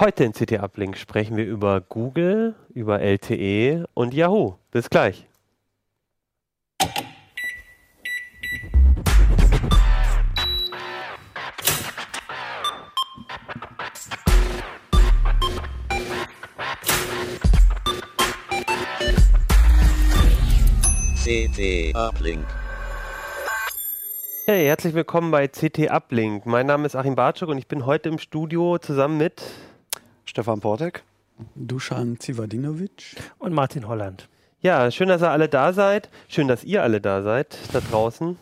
Heute in CT Uplink sprechen wir über Google, über LTE und Yahoo. Bis gleich. CT Uplink. Hey, herzlich willkommen bei CT Uplink. Mein Name ist Achim Bartschuk und ich bin heute im Studio zusammen mit Stefan Portek. Dusan Zivadinovic. Und Martin Holland. Ja, schön, dass ihr alle da seid. Schön, dass ihr alle da seid, da draußen.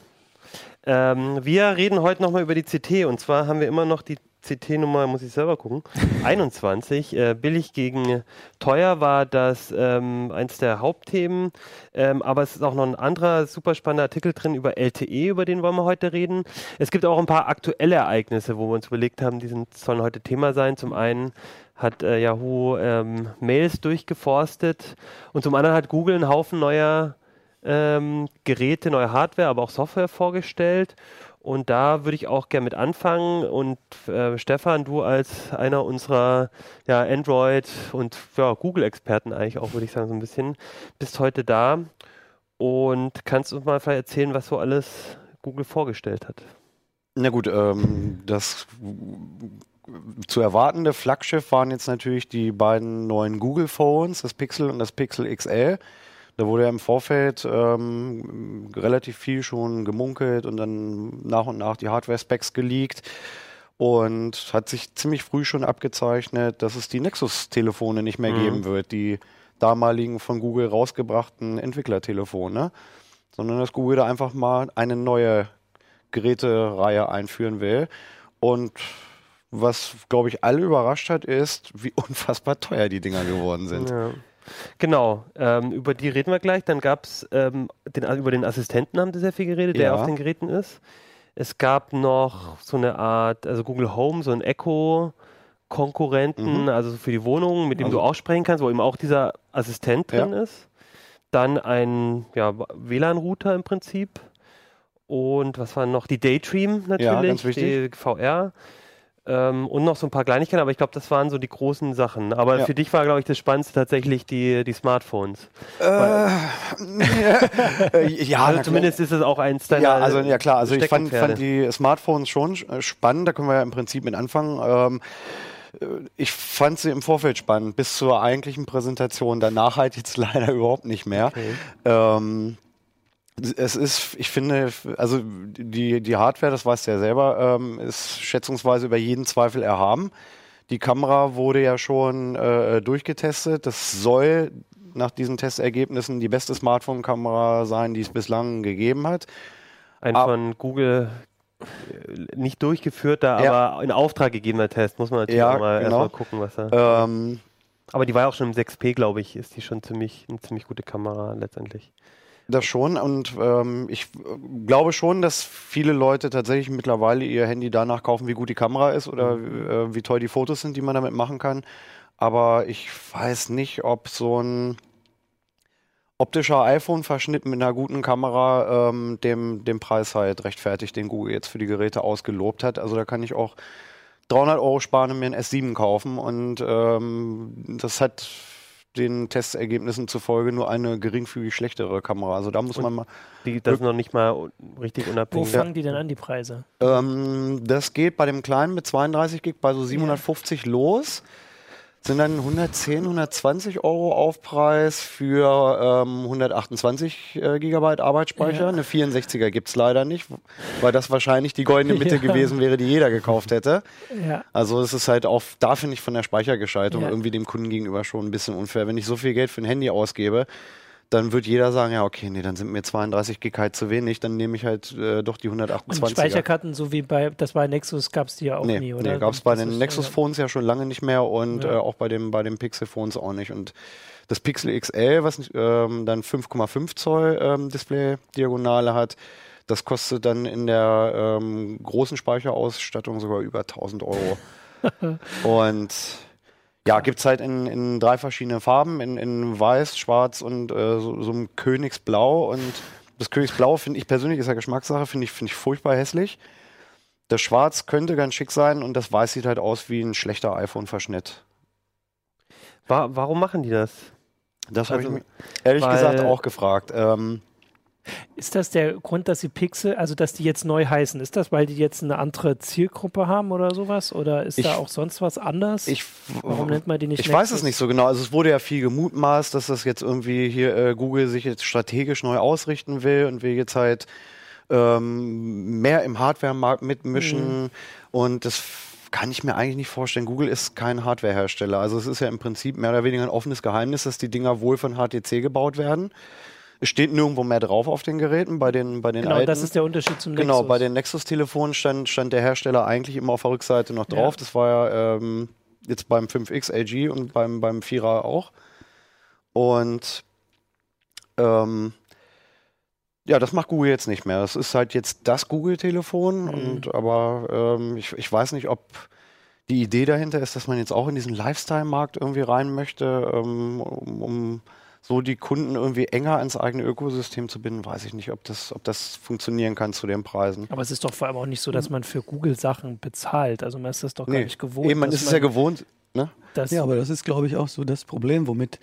Ähm, wir reden heute nochmal über die CT und zwar haben wir immer noch die CT-Nummer, muss ich selber gucken, 21. Äh, billig gegen teuer war das ähm, eins der Hauptthemen, ähm, aber es ist auch noch ein anderer super spannender Artikel drin über LTE, über den wollen wir heute reden. Es gibt auch ein paar aktuelle Ereignisse, wo wir uns überlegt haben, die sind, sollen heute Thema sein. Zum einen hat äh, Yahoo ähm, Mails durchgeforstet und zum anderen hat Google einen Haufen neuer ähm, Geräte, neue Hardware, aber auch Software vorgestellt. Und da würde ich auch gerne mit anfangen. Und äh, Stefan, du als einer unserer ja, Android- und ja, Google-Experten eigentlich auch, würde ich sagen, so ein bisschen, bist heute da und kannst uns mal vielleicht erzählen, was so alles Google vorgestellt hat. Na gut, ähm, das zu erwartende Flaggschiff waren jetzt natürlich die beiden neuen Google Phones, das Pixel und das Pixel XL. Da wurde ja im Vorfeld ähm, relativ viel schon gemunkelt und dann nach und nach die Hardware-Specs geleakt. Und hat sich ziemlich früh schon abgezeichnet, dass es die Nexus-Telefone nicht mehr mhm. geben wird, die damaligen von Google rausgebrachten Entwicklertelefone, sondern dass Google da einfach mal eine neue Gerätereihe einführen will. Und was, glaube ich, alle überrascht hat, ist, wie unfassbar teuer die Dinger geworden sind. Ja. Genau, ähm, über die reden wir gleich. Dann gab es, ähm, über den Assistenten haben sie sehr viel geredet, ja. der auf den Geräten ist. Es gab noch so eine Art, also Google Home, so ein Echo. Konkurrenten, mhm. also für die Wohnung, mit dem also, du auch sprechen kannst, wo eben auch dieser Assistent drin ja. ist. Dann ein ja, WLAN-Router im Prinzip. Und was war noch? Die Daydream natürlich, ja, die VR. Ähm, und noch so ein paar Kleinigkeiten, aber ich glaube, das waren so die großen Sachen. Aber ja. für dich war, glaube ich, das Spannendste tatsächlich die, die Smartphones. Äh, ja, also zumindest ist es auch eins deiner Ja, also ja klar, also ich fand, fand, die Smartphones schon äh, spannend, da können wir ja im Prinzip mit anfangen. Ähm, äh, ich fand sie im Vorfeld spannend, bis zur eigentlichen Präsentation. Danach halt jetzt leider überhaupt nicht mehr. Okay. Ähm, es ist, ich finde, also die, die Hardware, das weißt du ja selber, ähm, ist schätzungsweise über jeden Zweifel erhaben. Die Kamera wurde ja schon äh, durchgetestet. Das soll nach diesen Testergebnissen die beste Smartphone-Kamera sein, die es bislang gegeben hat. Ein Ab von Google äh, nicht durchgeführter, ja. aber in Auftrag gegebener Test, muss man natürlich ja, mal genau. erstmal gucken, was er. Ähm, aber die war ja auch schon im 6P, glaube ich, ist die schon ziemlich, eine ziemlich gute Kamera letztendlich. Das schon und ähm, ich glaube schon, dass viele Leute tatsächlich mittlerweile ihr Handy danach kaufen, wie gut die Kamera ist oder mhm. äh, wie toll die Fotos sind, die man damit machen kann. Aber ich weiß nicht, ob so ein optischer iPhone-Verschnitt mit einer guten Kamera ähm, dem, dem Preis halt rechtfertigt, den Google jetzt für die Geräte ausgelobt hat. Also da kann ich auch 300 Euro sparen und mir ein S7 kaufen und ähm, das hat den Testergebnissen zufolge nur eine geringfügig schlechtere Kamera. Also da muss Und man mal. Die, das ist noch nicht mal richtig unabhängig. Wo fangen die denn an, die Preise? Ähm, das geht bei dem kleinen mit 32 Gig bei so 750 ja. los sind dann 110, 120 Euro Aufpreis für ähm, 128 äh, Gigabyte Arbeitsspeicher. Ja. Eine 64er gibt es leider nicht, weil das wahrscheinlich die goldene Mitte ja. gewesen wäre, die jeder gekauft hätte. Ja. Also es ist halt auch, da finde ich von der Speichergestaltung irgendwie dem Kunden gegenüber schon ein bisschen unfair. Wenn ich so viel Geld für ein Handy ausgebe, dann wird jeder sagen, ja, okay, nee, dann sind mir 32 Gig halt zu wenig, dann nehme ich halt äh, doch die 128. Und Speicherkarten, so wie bei, das bei Nexus gab es die ja auch nee, nie, oder? Nee, gab es bei den Nexus-Phones ja schon lange nicht mehr und ja. äh, auch bei dem, bei den Pixel-Phones auch nicht. Und das Pixel XL, was ähm, dann 5,5 Zoll ähm, Display-Diagonale hat, das kostet dann in der ähm, großen Speicherausstattung sogar über 1000 Euro. und ja, gibt es halt in, in drei verschiedene Farben, in, in weiß, schwarz und äh, so, so einem Königsblau. Und das Königsblau finde ich persönlich, ist ja Geschmackssache, finde ich, find ich furchtbar hässlich. Das Schwarz könnte ganz schick sein und das Weiß sieht halt aus wie ein schlechter iPhone-Verschnitt. Wa warum machen die das? Das habe Also, ich mich ehrlich gesagt auch gefragt. Ähm, Ist das der Grund, dass die Pixel, also dass die jetzt neu heißen? Ist das, weil die jetzt eine andere Zielgruppe haben oder sowas? Oder ist Ich- da auch sonst was anders? ich Warum nennt man die nicht Ich weiß Nexus? es nicht so genau. Also es wurde ja viel gemutmaßt, dass das jetzt irgendwie hier äh, Google sich jetzt strategisch neu ausrichten will und will jetzt halt ähm, mehr im Hardware-Markt mitmischen. Mhm. Und das kann ich mir eigentlich nicht vorstellen. Google ist kein Hardware-Hersteller. Also es ist ja im Prinzip mehr oder weniger ein offenes Geheimnis, dass die Dinger wohl von HTC gebaut werden. Es steht nirgendwo mehr drauf auf den Geräten, bei den, bei den Genau, alten. das ist der Unterschied zum Genau, Nexus. bei den Nexus-Telefonen stand, stand der Hersteller eigentlich immer auf der Rückseite noch Ja. drauf. Das war ja ähm, jetzt beim 5X LG und beim, beim 4er auch. Und ähm, ja, das macht Google jetzt nicht mehr. Das ist halt jetzt das Google-Telefon. Mhm. Und aber ähm, ich, ich weiß nicht, ob die Idee dahinter ist, dass man jetzt auch in diesen Lifestyle-Markt irgendwie rein möchte, ähm, um, um so die Kunden irgendwie enger ans eigene Ökosystem zu binden, weiß ich nicht, ob das, ob das funktionieren kann zu den Preisen. Aber es ist doch vor allem auch nicht so, dass man für Google Sachen bezahlt. Also man ist das doch gar Nee, nicht gewohnt. Eben, man ist es ja gewohnt. Ne? Ja, aber das ist, glaube ich, auch so das Problem, womit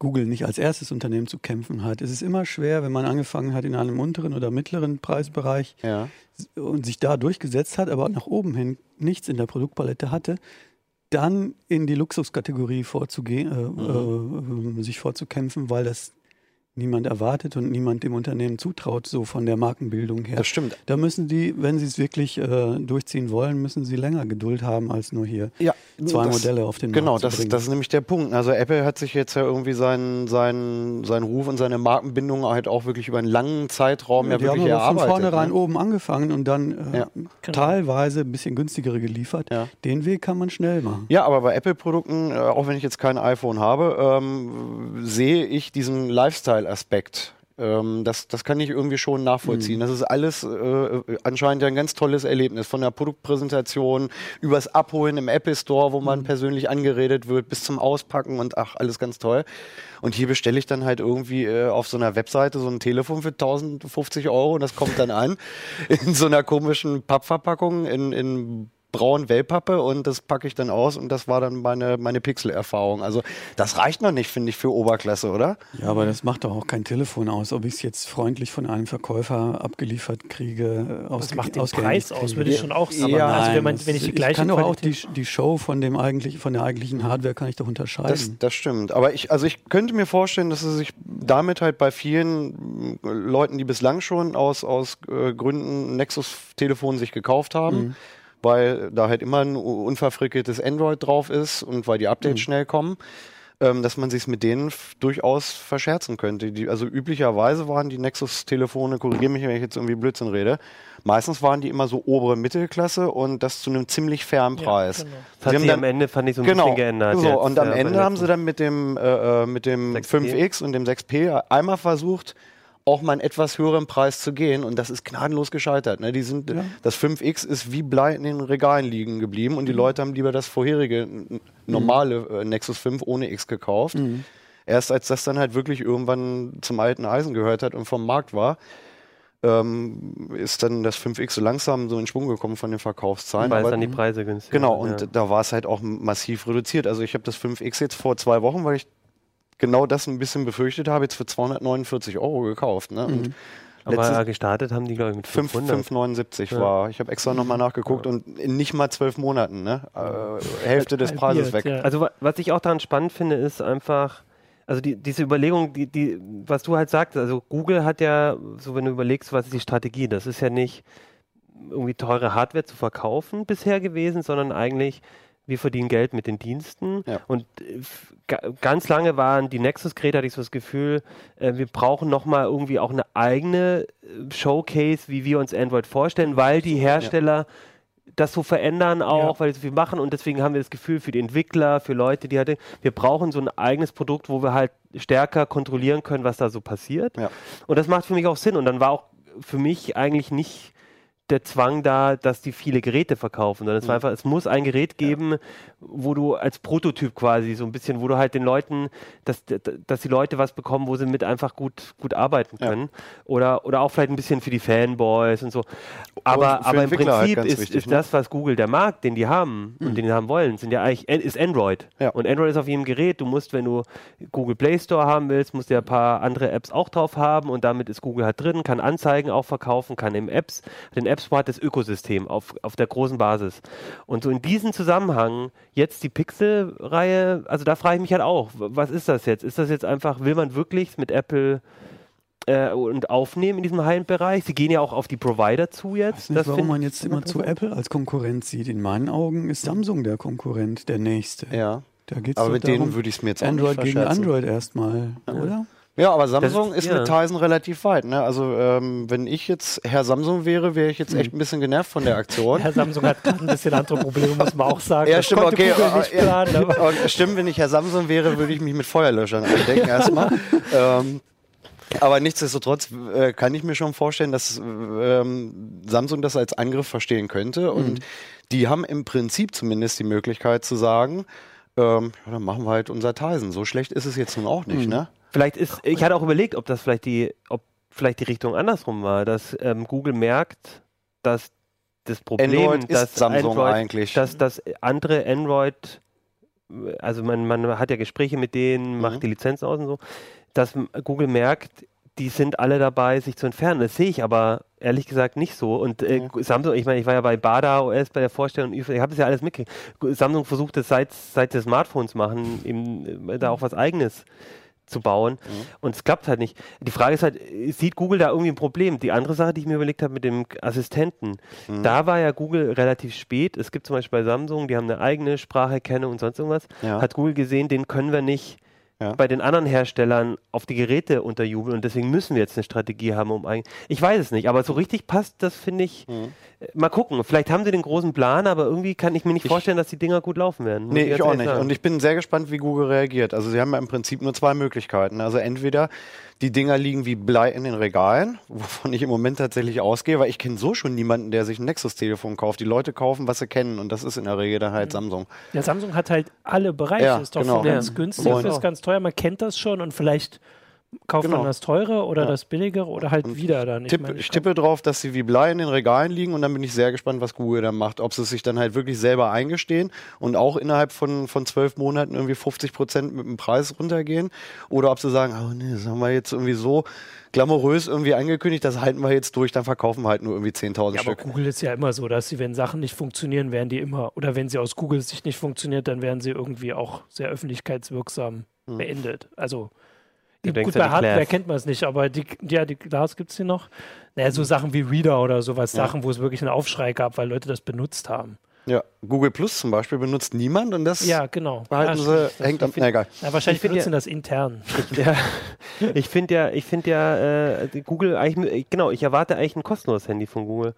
Google nicht als erstes Unternehmen zu kämpfen hat. Es ist immer schwer, wenn man angefangen hat in einem unteren oder mittleren Preisbereich Ja. und sich da durchgesetzt hat, aber nach oben hin nichts in der Produktpalette hatte, dann in die Luxuskategorie vorzugehen, äh, äh, sich vorzukämpfen, weil das niemand erwartet und niemand dem Unternehmen zutraut, so von der Markenbildung her. Das stimmt. Da müssen die, wenn sie es wirklich äh, durchziehen wollen, müssen sie länger Geduld haben, als nur hier Ja, zwei das, Modelle auf den Genau, Markt das, zu bringen. das ist nämlich der Punkt. Also Apple hat sich jetzt ja irgendwie seinen, seinen, seinen Ruf und seine Markenbindung halt auch wirklich über einen langen Zeitraum ja, die wirklich haben aber von erarbeitet. vornherein ne? oben angefangen und dann äh, Ja. Genau. teilweise ein bisschen günstigere geliefert. Ja. Den Weg kann man schnell machen. Ja, aber bei Apple-Produkten, äh, auch wenn ich jetzt kein iPhone habe, ähm, sehe ich diesen Lifestyle-Aspekt. Ähm, das, das kann ich irgendwie schon nachvollziehen. Das ist alles äh, anscheinend ja ein ganz tolles Erlebnis. Von der Produktpräsentation übers Abholen im Apple Store, wo man persönlich angeredet wird, bis zum Auspacken und ach, alles ganz toll. Und hier bestelle ich dann halt irgendwie äh, auf so einer Webseite so ein Telefon für 1050 Euro und das kommt dann an in so einer komischen Pappverpackung in, in braun Wellpappe und das packe ich dann aus und das war dann meine, meine Pixel-Erfahrung. Also das reicht noch nicht, finde ich, für Oberklasse, oder? Ja, aber das macht doch auch kein Telefon aus, ob ich es jetzt freundlich von einem Verkäufer abgeliefert kriege. Aus, das macht den Preis aus, kriege. würde ich schon auch sagen. Ja, also wenn, Nein, man, wenn ich die gleiche ich kann doch auch die, die Show von dem eigentlich, von der eigentlichen Hardware kann ich doch unterscheiden. Das, das stimmt. Aber ich, also ich könnte mir vorstellen, dass es sich damit halt bei vielen äh, Leuten, die bislang schon aus, aus äh, Gründen Nexus-Telefon sich gekauft haben, weil da halt immer ein unverfrickeltes Android drauf ist und weil die Updates schnell kommen, ähm, dass man sich mit denen durchaus verscherzen könnte. Die, also üblicherweise waren die Nexus-Telefone, korrigiere mich, wenn ich jetzt irgendwie Blödsinn rede, meistens waren die immer so obere Mittelklasse und das zu einem ziemlich fairen Ja, Preis. genau. Das hat Sie haben dann- am Ende, fand ich, so ein genau. bisschen geändert. So, jetzt, und am bei Ende haben sie dann mit dem, äh, äh, mit dem 6P. 5X und dem 6P einmal versucht, auch mal einen etwas höheren Preis zu gehen und das ist gnadenlos gescheitert. Ne? Die sind, Das 5X ist wie Blei in den Regalen liegen geblieben und die Leute haben lieber das vorherige normale äh, Nexus 5 ohne X gekauft. Erst als das dann halt wirklich irgendwann zum alten Eisen gehört hat und vom Markt war, ähm, ist dann das 5X so langsam so in Schwung gekommen von den Verkaufszahlen. Weil es dann die Preise günstig Genau, und ja. da war es halt auch massiv reduziert. Also ich habe das 5X jetzt vor zwei Wochen, weil ich genau das ein bisschen befürchtet habe, jetzt für 249 Euro gekauft. Ne? Und Aber letztes- gestartet haben die, glaube ich, mit 5, 500. 579 Ja. war. Ich habe extra nochmal nachgeguckt und in nicht mal zwölf Monaten, ne? Äh, Hälfte des Preises weg. Ja. Also wa- was ich auch daran spannend finde, ist einfach, also die, diese Überlegung, die, die, was du halt sagst, also Google hat ja, so wenn du überlegst, was ist die Strategie, das ist ja nicht irgendwie teure Hardware zu verkaufen bisher gewesen, sondern eigentlich, wir verdienen Geld mit den Diensten. Ja. Und äh, ganz lange waren die Nexus-Geräte, hatte ich so das Gefühl, äh, wir brauchen nochmal irgendwie auch eine eigene äh, Showcase, wie wir uns Android vorstellen, weil die Hersteller das so verändern auch, Ja. weil die so viel machen und deswegen haben wir das Gefühl für die Entwickler, für Leute, die halt, wir brauchen so ein eigenes Produkt, wo wir halt stärker kontrollieren können, was da so passiert. Ja. Und das macht für mich auch Sinn und dann war auch für mich eigentlich nicht der Zwang da, dass die viele Geräte verkaufen, sondern es war einfach, es muss ein Gerät geben, wo du als Prototyp quasi so ein bisschen, wo du halt den Leuten, dass, dass die Leute was bekommen, wo sie mit einfach gut, gut arbeiten können. Oder, oder auch vielleicht ein bisschen für die Fanboys und so. Aber, für aber im halt Prinzip ganz ist, wichtig, ist ne? das, was Google, der Markt, den die haben und den die haben wollen, sind ja eigentlich, ist Android. Ja. Und Android ist auf jedem Gerät. Du musst, wenn du Google Play Store haben willst, musst du ja ein paar andere Apps auch drauf haben und damit ist Google halt drin, kann Anzeigen auch verkaufen, kann im Apps, den App Das Ökosystem auf, auf der großen Basis. Und so in diesem Zusammenhang jetzt die Pixel-Reihe, also da frage ich mich halt auch, was ist das jetzt? Ist das jetzt einfach, will man wirklich mit Apple äh, und aufnehmen in diesem High-End-Bereich? Sie gehen ja auch auf die Provider zu jetzt. weiß nicht, warum find man jetzt immer zu. Apple als Konkurrent sieht. In meinen Augen ist Samsung der Konkurrent, der nächste. Ja. Da geht's Aber mit darum, denen würde ich es mir jetzt auch Android nicht gegen. Android erstmal, oder? Ja, aber Samsung Das ist, ist- mit ja. Tizen relativ weit. Ne? Also ähm, wenn ich jetzt Herr Samsung wäre, wäre ich jetzt echt ein bisschen genervt von der Aktion. Herr Samsung hat gerade ein bisschen andere Probleme, muss man auch sagen. Ja, Das stimmt, okay. Äh, ja, planen, aber aber stimmt, wenn ich Herr Samsung wäre, würde ich mich mit Feuerlöschern eindecken erstmal. ähm, aber nichtsdestotrotz äh, kann ich mir schon vorstellen, dass ähm, Samsung das als Angriff verstehen könnte. Und die haben im Prinzip zumindest die Möglichkeit zu sagen, ähm, ja, dann machen wir halt unser Tizen. So schlecht ist es jetzt nun auch nicht, ne? Vielleicht ist, ich hatte auch überlegt, ob das vielleicht die, ob vielleicht die Richtung andersrum war, dass ähm, Google merkt, dass das Problem, Android ist dass Samsung Android, eigentlich. dass das andere Android, also man, man hat ja Gespräche mit denen, Mhm. macht die Lizenzen aus und so, dass Google merkt, die sind alle dabei, sich zu entfernen. Das sehe ich aber ehrlich gesagt nicht so. Und äh, Samsung, ich meine, ich war ja bei Bada OS bei der Vorstellung, ich habe das ja alles mitgekriegt. Samsung versucht es seit, seit sie Smartphones machen, eben äh, da auch was Eigenes zu bauen. Und es klappt halt nicht. Die Frage ist halt, sieht Google da irgendwie ein Problem? Die andere Sache, die ich mir überlegt habe mit dem Assistenten, da war ja Google relativ spät. Es gibt zum Beispiel bei Samsung, die haben eine eigene Spracherkennung und sonst irgendwas. Ja. Hat Google gesehen, den können wir nicht Ja. bei den anderen Herstellern auf die Geräte unterjubeln und deswegen müssen wir jetzt eine Strategie haben, um eigentlich. Ich weiß es nicht, aber so richtig passt, das finde ich. Mhm. äh, Mal gucken. Vielleicht haben sie den großen Plan, aber irgendwie kann ich mir nicht vorstellen, dass die Dinger gut laufen werden. muss Nee, ganz ich auch nicht. sagen. Und ich bin sehr gespannt, wie Google reagiert. Also sie haben ja im Prinzip nur zwei Möglichkeiten. Also entweder die Dinger liegen wie Blei in den Regalen, wovon ich im Moment tatsächlich ausgehe, weil ich kenne so schon niemanden, der sich ein Nexus-Telefon kauft. Die Leute kaufen, was sie kennen und das ist in der Regel dann halt Samsung. ja, Samsung hat halt alle Bereiche. Ja, ist doch genau. ganz Ja. günstig Und- bis ganz teuer. Man kennt das schon und vielleicht kauft Genau. man das teure oder Ja. das billigere oder halt Und wieder dann. Tipp, meine, ich tippe drauf, dass sie wie Blei in den Regalen liegen und dann bin ich sehr gespannt, was Google dann macht. Ob sie es sich dann halt wirklich selber eingestehen und auch innerhalb von, von zwölf Monaten irgendwie 50 Prozent mit dem Preis runtergehen oder ob sie sagen, oh nee, das haben wir jetzt irgendwie so glamourös irgendwie angekündigt, das halten wir jetzt durch, dann verkaufen wir halt nur irgendwie 10.000 Ja, aber Stück. Google ist ja immer so, dass sie, wenn Sachen nicht funktionieren, werden die immer, oder wenn sie aus Googles Sicht nicht funktioniert, dann werden sie irgendwie auch sehr öffentlichkeitswirksam Hm. beendet. Also Denkst gut, bei die Hardware Class. kennt man es nicht, aber die, ja, die Glas gibt es hier noch. Naja, so Sachen wie Reader oder sowas, Ja. Sachen, wo es wirklich einen Aufschrei gab, weil Leute das benutzt haben. Ja, Google Plus zum Beispiel benutzt niemand und das Ja, genau. behalten ja, sie. Das- hängt am, ich find- na egal. Ja, wahrscheinlich benutzen ja- das intern. Ja, ich finde ja, ich finde ja, äh, die Google eigentlich, genau, ich erwarte eigentlich ein kostenloses Handy von Google.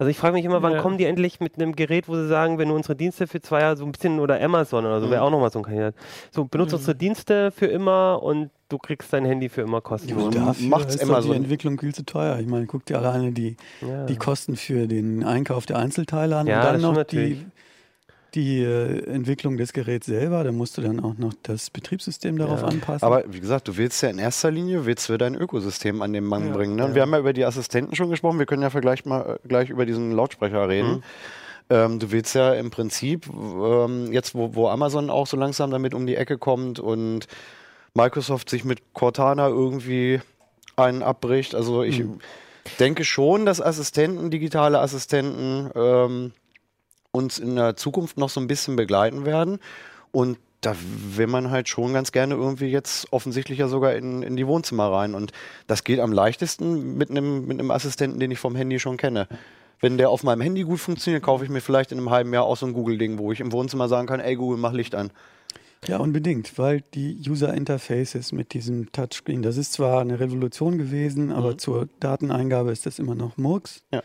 Also ich frage mich immer, wann Ja. kommen die endlich mit einem Gerät, wo sie sagen, wenn du unsere Dienste für zwei Jahre so ein bisschen oder Amazon oder so wäre auch nochmal so ein Kandidat. So, benutzt unsere Dienste für immer und du kriegst dein Handy für immer kostenlos. Und Dafür macht's ist doch Amazon. die Entwicklung viel zu teuer. Ich meine, guck dir alleine die, Ja. die Kosten für den Einkauf der Einzelteile an Ja, und dann das noch die, die äh, Entwicklung des Geräts selber. Da musst du dann auch noch das Betriebssystem darauf Ja. anpassen. Aber wie gesagt, du willst ja in erster Linie willst du dein Ökosystem an den Mann Ja. bringen. Ne? Und Ja. Wir haben ja über die Assistenten schon gesprochen. Wir können ja vielleicht mal äh, gleich über diesen Lautsprecher reden. Mhm. Ähm, du willst ja im Prinzip ähm, jetzt, wo, wo Amazon auch so langsam damit um die Ecke kommt und Microsoft sich mit Cortana irgendwie einen abbricht. Also ich Mhm. denke schon, dass Assistenten, digitale Assistenten ähm, uns in der Zukunft noch so ein bisschen begleiten werden. Und da will man halt schon ganz gerne irgendwie jetzt offensichtlich ja sogar in, in die Wohnzimmer rein. Und das geht am leichtesten mit einem mit einem Assistenten, den ich vom Handy schon kenne. Wenn der auf meinem Handy gut funktioniert, kaufe ich mir vielleicht in einem halben Jahr auch so ein Google-Ding, wo ich im Wohnzimmer sagen kann, ey Google, mach Licht an. Ja, unbedingt, weil die User Interfaces mit diesem Touchscreen, das ist zwar eine Revolution gewesen, aber Mhm. zur Dateneingabe ist das immer noch Murks. Ja.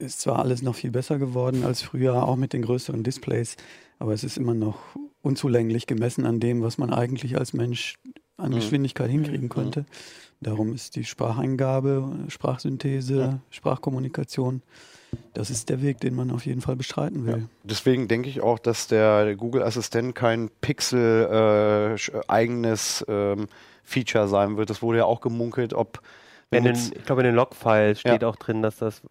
Ist zwar alles noch viel besser geworden als früher, auch mit den größeren Displays, aber es ist immer noch unzulänglich gemessen an dem, was man eigentlich als Mensch an Mhm. Geschwindigkeit hinkriegen könnte. Darum ist die Spracheingabe, Sprachsynthese, Ja. Sprachkommunikation, das ist der Weg, den man auf jeden Fall bestreiten will. Deswegen denke ich auch, dass der Google Assistent kein Pixel-eigenes ähm, Feature sein wird. Das wurde ja auch gemunkelt, ob In den, ich glaube, in den Logfiles steht Ja. auch drin, dass das,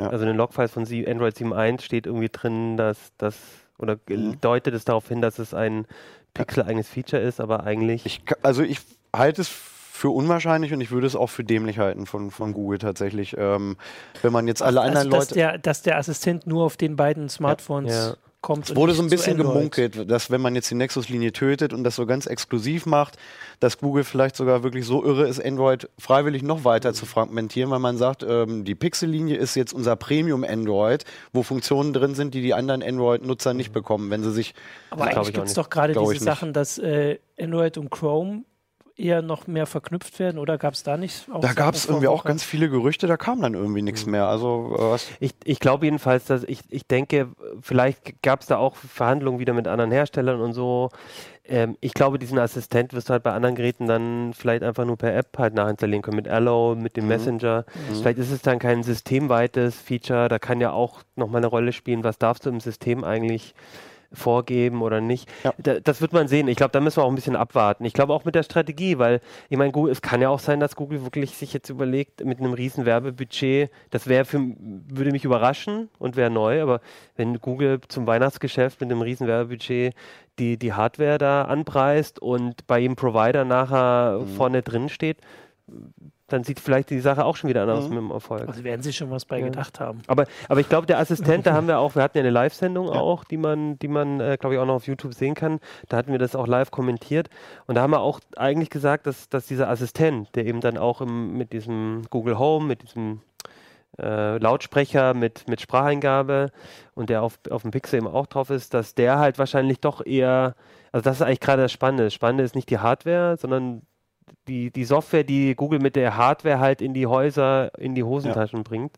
Ja. also in den Logfiles von Android 7.1 steht irgendwie drin, dass das, oder Mhm. deutet es darauf hin, dass es ein Pixel-eigenes Feature ist, aber eigentlich. ich, also ich halte es für unwahrscheinlich und ich würde es auch für dämlich halten von, von Google tatsächlich. Ähm, wenn man jetzt alle anderen also, dass, Leute. der, dass der Assistent nur auf den beiden Smartphones Ja. Kommt. Es wurde so ein bisschen gemunkelt, dass wenn man jetzt die Nexus-Linie tötet und das so ganz exklusiv macht, dass Google vielleicht sogar wirklich so irre ist, Android freiwillig noch weiter zu fragmentieren, weil man sagt, ähm, die Pixel-Linie ist jetzt unser Premium-Android, wo Funktionen drin sind, die die anderen Android-Nutzer nicht bekommen, wenn sie sich Aber eigentlich gibt es doch gerade diese. Sachen, dass äh, Android und Chrome eher noch mehr verknüpft werden oder gab es da nicht auch Da gab es irgendwie auch ganz viele Gerüchte, da kam dann irgendwie nichts mehr. Also äh, was, Ich, ich glaube jedenfalls, dass ich, ich denke, vielleicht gab es da auch Verhandlungen wieder mit anderen Herstellern und so. Ähm, ich glaube, diesen Assistent wirst du halt bei anderen Geräten dann vielleicht einfach nur per App halt nachinstallieren können, mit Allo, mit dem Mhm. Messenger. Vielleicht ist es dann kein systemweites Feature, da kann ja auch nochmal eine Rolle spielen, was darfst du im System eigentlich vorgeben oder nicht. Ja. Da, das wird man sehen. Ich glaube, da müssen wir auch ein bisschen abwarten. Ich glaube auch mit der Strategie, weil ich meine, es kann ja auch sein, dass Google wirklich sich jetzt überlegt, mit einem riesen Werbebudget, das wäre für würde mich überraschen und wäre neu, aber wenn Google zum Weihnachtsgeschäft mit einem riesen Werbebudget die, die Hardware da anpreist und bei jedem Provider nachher Mhm. vorne drin steht, dann sieht vielleicht die Sache auch schon wieder anders Mhm. mit dem Erfolg. Also werden sie schon was bei Ja. gedacht haben. Aber, aber ich glaube, der Assistent, da haben wir auch, wir hatten ja eine Live-Sendung auch, die man, die man, äh, glaube ich, auch noch auf YouTube sehen kann. Da hatten wir das auch live kommentiert. Und da haben wir auch eigentlich gesagt, dass, dass dieser Assistent, der eben dann auch im, mit diesem Google Home, mit diesem äh, Lautsprecher mit, mit Spracheingabe und der auf, auf dem Pixel eben auch drauf ist, dass der halt wahrscheinlich doch eher, also das ist eigentlich gerade das Spannende. Das Spannende ist nicht die Hardware, sondern die, die Software, die Google mit der Hardware halt in die Häuser, in die Hosentaschen bringt.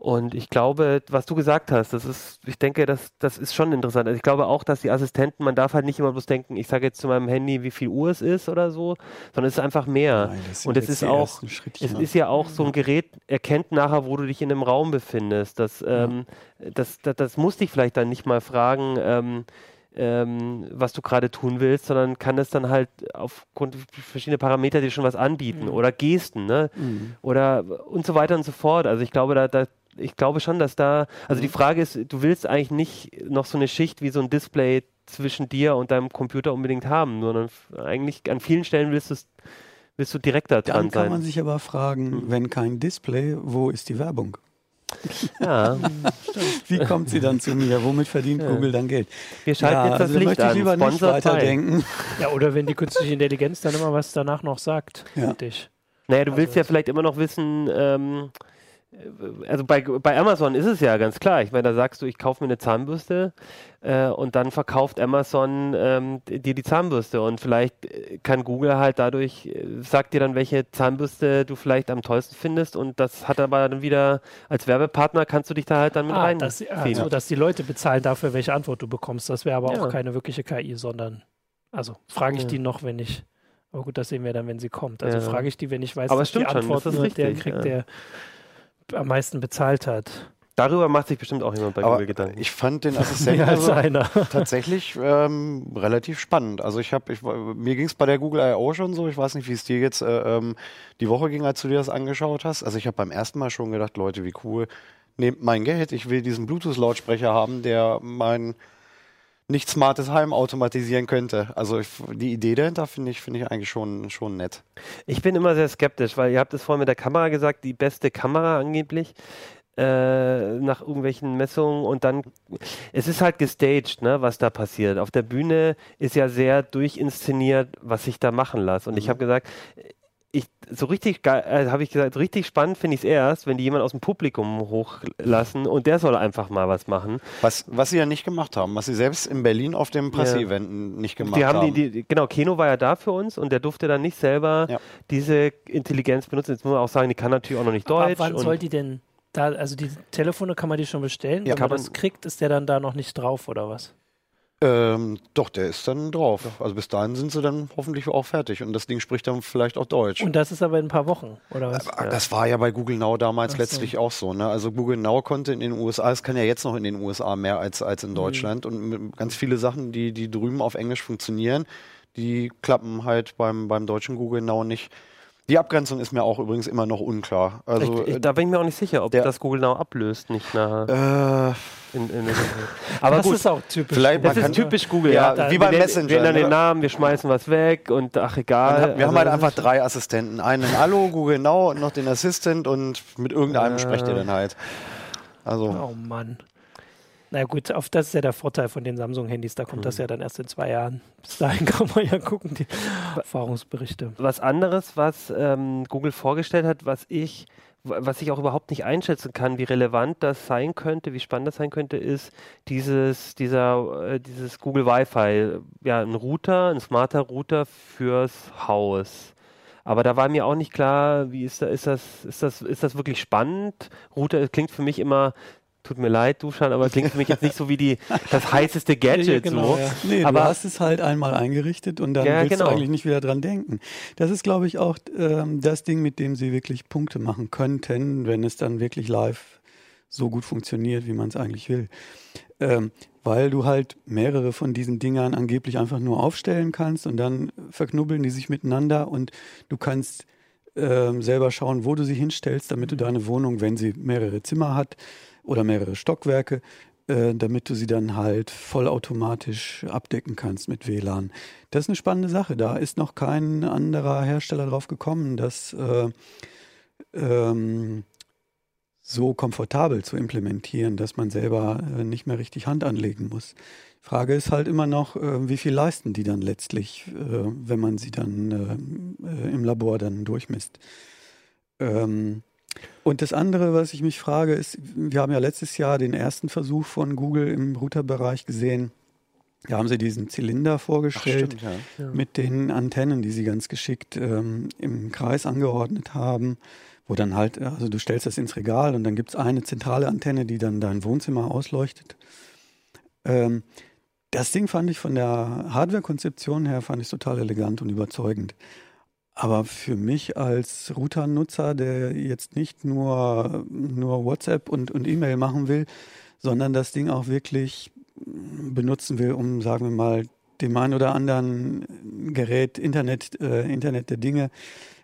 Und ich glaube, was du gesagt hast, das ist, ich denke, das, das ist schon interessant. Also ich glaube auch, dass die Assistenten, man darf halt nicht immer bloß denken, ich sage jetzt zu meinem Handy, wie viel Uhr es ist oder so, sondern es ist einfach mehr. Nein, Und es ist auch, es ist ja auch so ein Gerät, erkennt nachher, wo du dich in einem Raum befindest. Das, ähm, das, das, das muss dich vielleicht dann nicht mal fragen, ähm, ähm, was du gerade tun willst, sondern kann es dann halt aufgrund verschiedener Parameter dir schon was anbieten Mhm. oder Gesten, ne? Mhm. Oder und so weiter und so fort. Also ich glaube, da, da ich glaube schon, dass da, also die Frage ist, du willst eigentlich nicht noch so eine Schicht wie so ein Display zwischen dir und deinem Computer unbedingt haben, sondern eigentlich an vielen Stellen willst du es willst du direkter dran Dann kann sein. man sich aber fragen, Hm. wenn kein Display, wo ist die Werbung? Ja. Wie kommt sie dann zu mir? Womit verdient Ja. Google dann Geld? Wir schalten ja, jetzt das also Licht möchte ich an. lieber nicht Sponsored by. weiterdenken. Ja, oder wenn die künstliche Intelligenz dann immer was danach noch sagt Ja. für dich. Naja, du willst Also ja vielleicht immer noch wissen, ähm, äh, also bei, bei Amazon ist es ja ganz klar. Ich meine, da sagst du, ich kaufe mir eine Zahnbürste äh, und dann verkauft Amazon ähm, dir die Zahnbürste und vielleicht äh, kann Google halt dadurch, äh, sagt dir dann, welche Zahnbürste du vielleicht am tollsten findest und das hat aber dann wieder, als Werbepartner kannst du dich da halt dann mit Ah, rein. dass, also, dass die Leute bezahlen dafür, welche Antwort du bekommst. Das wäre aber Ja. auch keine wirkliche KI, sondern, also frage ich Ja. die noch, wenn ich, aber gut, das sehen wir dann, wenn sie kommt. Also Ja. frage ich die, wenn ich weiß, Aber dass die schon, Antwort das ist nur der richtig, kriegt, ja. der am meisten bezahlt hat. Darüber macht sich bestimmt auch jemand bei aber Google Gedanken. ich fand den Assistenten also tatsächlich ähm, relativ spannend. Also ich habe, mir ging es bei der Google I.O. schon so, ich weiß nicht, wie es dir jetzt äh, ähm, die Woche ging, als du dir das angeschaut hast. Also ich habe beim ersten Mal schon gedacht, Leute, wie cool, nehmt mein Geld, ich will diesen Bluetooth-Lautsprecher haben, der mein nicht smartes Heim automatisieren könnte. Also ich, die Idee dahinter finde ich, finde ich eigentlich schon, schon nett. Ich bin immer sehr skeptisch, weil ihr habt es vorhin mit der Kamera gesagt, die beste Kamera angeblich äh, nach irgendwelchen Messungen und dann, es ist halt gestaged, ne, was da passiert. Auf der Bühne ist ja sehr durchinszeniert, was ich da machen lasse. Und ich Mhm. habe gesagt, ich, so richtig geil, äh, habe ich gesagt, so richtig spannend finde ich es erst, wenn die jemand aus dem Publikum hochlassen und der soll einfach mal was machen. Was, was sie ja nicht gemacht haben, was sie selbst in Berlin auf dem Presseevent nicht gemacht Die haben. haben die, die, genau, Keno war ja da für uns und der durfte dann nicht selber Ja. diese Intelligenz benutzen. Jetzt muss man auch sagen, die kann natürlich auch noch nicht Aber Deutsch. wann und soll die denn da, also die Telefone kann man die schon bestellen? Ja, Wenn kann man das man- kriegt, ist der dann da noch nicht drauf oder was? Ähm, doch, der ist dann drauf. Also bis dahin sind sie dann hoffentlich auch fertig und das Ding spricht dann vielleicht auch Deutsch. Und das ist aber in ein paar Wochen, oder was? Aber Das war ja bei Google Now damals Ach so. letztlich auch so. Ne? Also Google Now konnte in den USA, es kann ja jetzt noch in den USA mehr als, als Mhm. in Deutschland und mit ganz viele Sachen, die, die drüben auf Englisch funktionieren, die klappen halt beim, beim deutschen Google Now nicht. Die Abgrenzung ist mir auch übrigens immer noch unklar. Also ich, ich, da bin ich mir auch nicht sicher, ob der- das Google Now ablöst, nicht nachher. äh, In, in, in, aber das gut, ist auch typisch. Vielleicht das ist kann- typisch Google. Ja, Ja, wie Wir beim Messenger, Wir ändern ne? den Namen, wir schmeißen was weg und ach egal. wir haben, wir haben Also halt das einfach drei Assistenten. Einen Allo, Google Now und noch den Assistant und mit irgendeinem Äh. sprecht ihr dann halt. Also, Oh Mann. Na gut, auf das ist ja der Vorteil von den Samsung-Handys. Da kommt das Hm. ja dann erst in zwei Jahren. Bis dahin kann man ja gucken, die Erfahrungsberichte. was anderes, was ähm, Google vorgestellt hat, was ich, was ich auch überhaupt nicht einschätzen kann, wie relevant das sein könnte, wie spannend das sein könnte, ist dieses, dieser, äh, dieses Google Wi-Fi, ja, ein Router, ein smarter Router fürs Haus. Aber da war mir auch nicht klar, wie ist, da, ist das, ist das, ist das wirklich spannend? Router klingt für mich immer, tut mir leid, Duschan, aber klingt für mich jetzt nicht so wie die, das heißeste Gadget Ja, genau, so. ja. Nee, Aber- du hast es halt einmal eingerichtet und dann Ja, willst genau. du eigentlich nicht wieder dran denken. Das ist, glaube ich, auch ähm, das Ding, mit dem sie wirklich Punkte machen könnten, wenn es dann wirklich live so gut funktioniert, wie man es eigentlich will. Ähm, weil du halt mehrere von diesen Dingern angeblich einfach nur aufstellen kannst und dann verknubbeln die sich miteinander und du kannst ähm, selber schauen, wo du sie hinstellst, damit du deine Wohnung, wenn sie mehrere Zimmer hat oder mehrere Stockwerke, äh, damit du sie dann halt vollautomatisch abdecken kannst mit WLAN. Das ist eine spannende Sache. Da ist noch kein anderer Hersteller drauf gekommen, das äh, ähm, so komfortabel zu implementieren, dass man selber äh, nicht mehr richtig Hand anlegen muss. Frage ist halt immer noch, äh, wie viel leisten die dann letztlich, äh, wenn man sie dann äh, im Labor dann durchmisst. Ähm, und das andere, was ich mich frage, ist, wir haben ja letztes Jahr den ersten Versuch von Google im Routerbereich gesehen. Da haben sie diesen Zylinder vorgestellt stimmt, ja. mit den Antennen, die sie ganz geschickt ähm, im Kreis angeordnet haben, wo dann halt, also du stellst das ins Regal und dann gibt es eine zentrale Antenne, die dann dein Wohnzimmer ausleuchtet. Ähm, das Ding fand ich von der Hardware-Konzeption her fand ich total elegant und überzeugend. Aber für mich als Router-Nutzer, der jetzt nicht nur, nur WhatsApp und, und E-Mail machen will, sondern das Ding auch wirklich benutzen will, um, sagen wir mal, dem einen oder anderen Gerät, Internet, äh, Internet der Dinge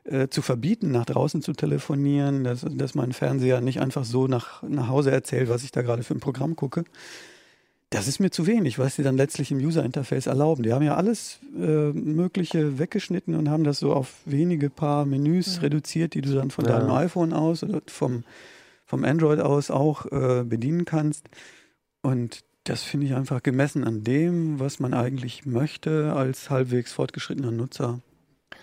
äh, zu verbieten, nach draußen zu telefonieren, dass, dass mein Fernseher nicht einfach so nach, nach Hause erzählt, was ich da gerade für ein Programm gucke. Das ist mir zu wenig, was sie dann letztlich im User-Interface erlauben. Die haben ja alles äh, Mögliche weggeschnitten und haben das so auf wenige paar Menüs reduziert, die du dann von Ja. deinem iPhone aus oder vom, vom Android aus auch äh, bedienen kannst. Und das finde ich einfach gemessen an dem, was man eigentlich möchte als halbwegs fortgeschrittener Nutzer,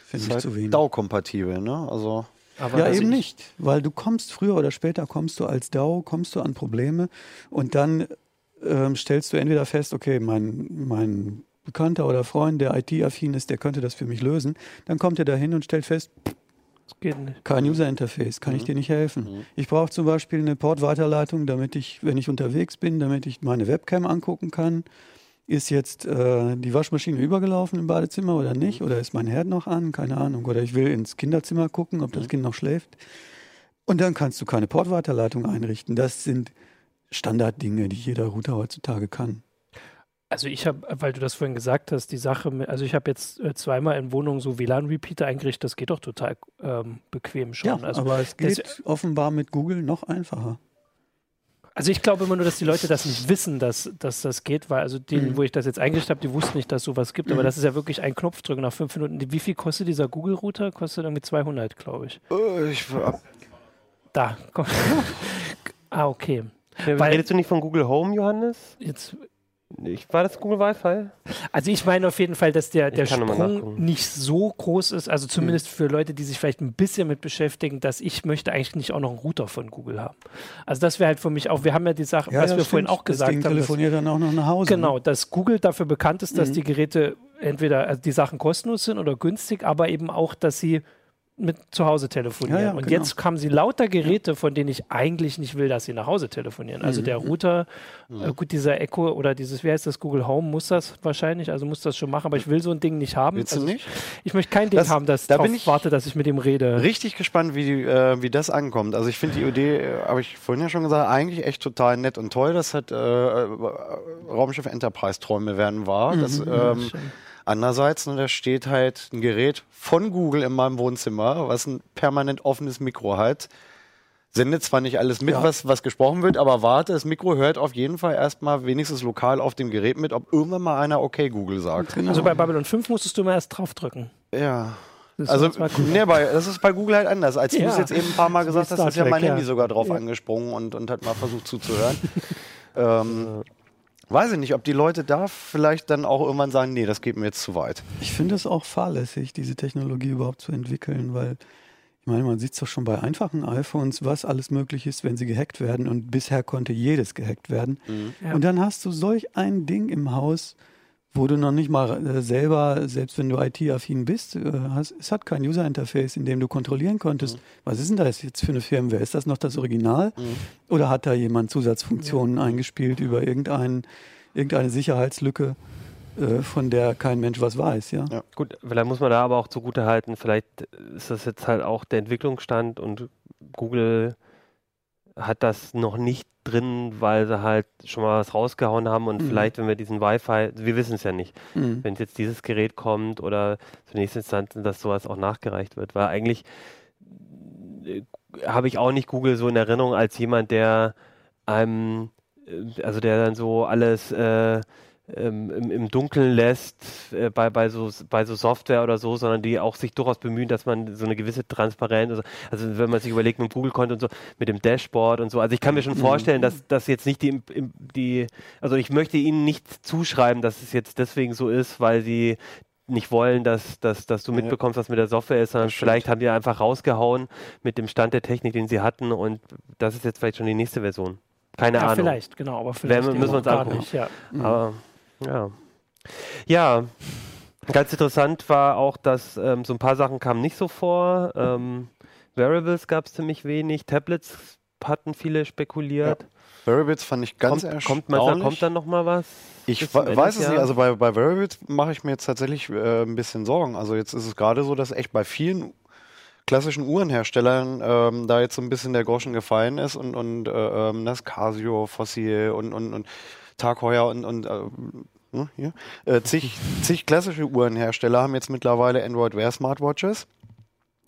finde ich halt zu wenig. DAO-kompatibel, ne? Also, Aber Ja, also eben ich- nicht, weil du kommst früher oder später kommst du als DAO, kommst du an Probleme und dann ähm, stellst du entweder fest, okay, mein, mein Bekannter oder Freund, der IT-affin ist, der könnte das für mich lösen. Dann kommt er dahin und stellt fest, Das geht nicht. kein User-Interface, kann ich dir nicht helfen. Ich brauche zum Beispiel eine Port-Weiterleitung, damit ich, wenn ich unterwegs bin, damit ich meine Webcam angucken kann. Ist jetzt äh, die Waschmaschine übergelaufen im Badezimmer oder nicht? Oder ist mein Herd noch an? Keine Ahnung. Oder ich will ins Kinderzimmer gucken, ob das Kind noch schläft. Und dann kannst du keine Portweiterleitung einrichten. Das sind Standarddinge, die jeder Router heutzutage kann. Also ich habe, weil du das vorhin gesagt hast, die Sache, mit, also ich habe jetzt äh, zweimal in Wohnungen so WLAN-Repeater eingerichtet, das geht doch total ähm, bequem schon. Ja, also, aber es das- geht offenbar mit Google noch einfacher. also ich glaube immer nur, dass die Leute das nicht wissen, dass, dass das geht, weil also denen, Mhm. wo ich das jetzt eingerichtet habe, die wussten nicht, dass sowas gibt, aber das ist ja wirklich ein Knopfdrücken nach fünf Minuten. Wie viel kostet dieser Google-Router? Kostet irgendwie 200, glaube ich. äh, ich, Da, komm. ah, okay. Ja, Weil- Redest du nicht von Google Home, Johannes? Jetzt Ich, war das Google Wi-Fi? Also ich meine auf jeden Fall, dass der, der Sprung nicht so groß ist, also zumindest für Leute, die sich vielleicht ein bisschen mit beschäftigen, dass ich möchte eigentlich nicht auch noch einen Router von Google haben. Also das wäre halt für mich auch, wir haben ja die Sache, was wir vorhin auch gesagt das Ding haben, dass, telefoniert dann auch noch nach Hause. genau, dass Google dafür bekannt ist, dass Mhm. die Geräte entweder also die Sachen kostenlos sind oder günstig, aber eben auch, dass sie mit zu Hause telefonieren. Ja, ja, und genau. jetzt kamen sie lauter Geräte, von denen ich eigentlich nicht will, dass sie nach Hause telefonieren. Also mhm. der Router, mhm. äh, gut, dieser Echo oder dieses, wie heißt das, Google Home muss das wahrscheinlich, also muss das schon machen, aber ich will so ein Ding nicht haben. Willst also du nicht? Ich, ich möchte kein Ding das, haben, das da bin ich warte, dass ich mit ihm rede. Richtig gespannt, wie, äh, wie das ankommt. Also ich finde die Idee, äh, habe ich vorhin ja schon gesagt, eigentlich echt total nett und toll. Das hat äh, äh Raumschiff Enterprise Träume werden wahr. Mhm, das, ähm, Andererseits, ne, da steht halt ein Gerät von Google in meinem Wohnzimmer, was ein permanent offenes Mikro hat. Sendet zwar nicht alles mit, ja. was, was gesprochen wird, aber warte, das Mikro hört auf jeden Fall erstmal wenigstens lokal auf dem Gerät mit, ob irgendwann mal einer okay Google sagt. Genau. Also bei Babylon 5 musstest du mal erst draufdrücken. Ja. Das also, nee, bei, das ist bei Google halt anders. Als ja. du es jetzt eben ein paar Mal gesagt hast, ist ja mein ja. Handy sogar drauf ja. angesprungen und, und hat mal versucht zuzuhören. ähm, weiß ich nicht, ob die Leute da vielleicht dann auch irgendwann sagen, nee, das geht mir jetzt zu weit. Ich finde es auch fahrlässig, diese Technologie überhaupt zu entwickeln, weil ich meine, man sieht es doch schon bei einfachen iPhones, was alles möglich ist, wenn sie gehackt werden. Und bisher konnte jedes gehackt werden. Mhm. Ja. Und dann hast du solch ein Ding im Haus, wo du noch nicht mal äh, selber, selbst wenn du IT-affin bist, äh, hast, es hat kein User-Interface, in dem du kontrollieren konntest, mhm. was ist denn das jetzt für eine Firmware? Ist das noch das Original? Mhm. Oder hat da jemand Zusatzfunktionen ja. eingespielt über irgendein, irgendeine Sicherheitslücke? Äh, von der kein Mensch was weiß, ja. ja. Gut, vielleicht muss man da aber auch zugute halten, vielleicht ist das jetzt halt auch der Entwicklungsstand und Google hat das noch nicht drin, weil sie halt schon mal was rausgehauen haben und mhm. vielleicht, wenn wir diesen Wi-Fi, wir wissen es ja nicht, mhm. wenn jetzt dieses Gerät kommt oder zur nächsten Instanz, dass sowas auch nachgereicht wird, weil eigentlich äh, habe ich auch nicht Google so in Erinnerung als jemand, der einem, äh, also der dann so alles äh, ähm, im, im, Dunkeln lässt äh, bei, bei, so, bei so Software oder so, sondern die auch sich durchaus bemühen, dass man so eine gewisse Transparenz, also, also wenn man sich überlegt mit dem Google-Konto und so, mit dem Dashboard und so. Also ich kann mir schon mhm. vorstellen, dass das jetzt nicht die, die, also ich möchte ihnen nicht zuschreiben, dass es jetzt deswegen so ist, weil sie nicht wollen, dass, dass, dass du mitbekommst, was mit der Software ist, sondern vielleicht haben die einfach rausgehauen mit dem Stand der Technik, den sie hatten und das ist jetzt vielleicht schon die nächste Version. Keine ja, Ahnung. Vielleicht, genau, aber vielleicht müssen wir uns angucken. Nicht, ja. Aber ja. Ja. Ganz interessant war auch, dass ähm, so ein paar Sachen kamen nicht so vor. Ähm, Variables gab es ziemlich wenig. Tablets hatten viele spekuliert. Ja. Variables fand ich ganz kommt, kommt, man, kommt dann noch mal was? Ich weiß es nicht. Also bei, bei Variables mache ich mir jetzt tatsächlich äh, ein bisschen Sorgen. Also jetzt ist es gerade so, dass echt bei vielen klassischen Uhrenherstellern ähm, da jetzt so ein bisschen der Groschen gefallen ist und, und äh, ähm, das Casio, Fossil und, und, und Tag Heuer und, und äh, ne, hier, äh, zig, zig klassische Uhrenhersteller haben jetzt mittlerweile Android Wear Smartwatches.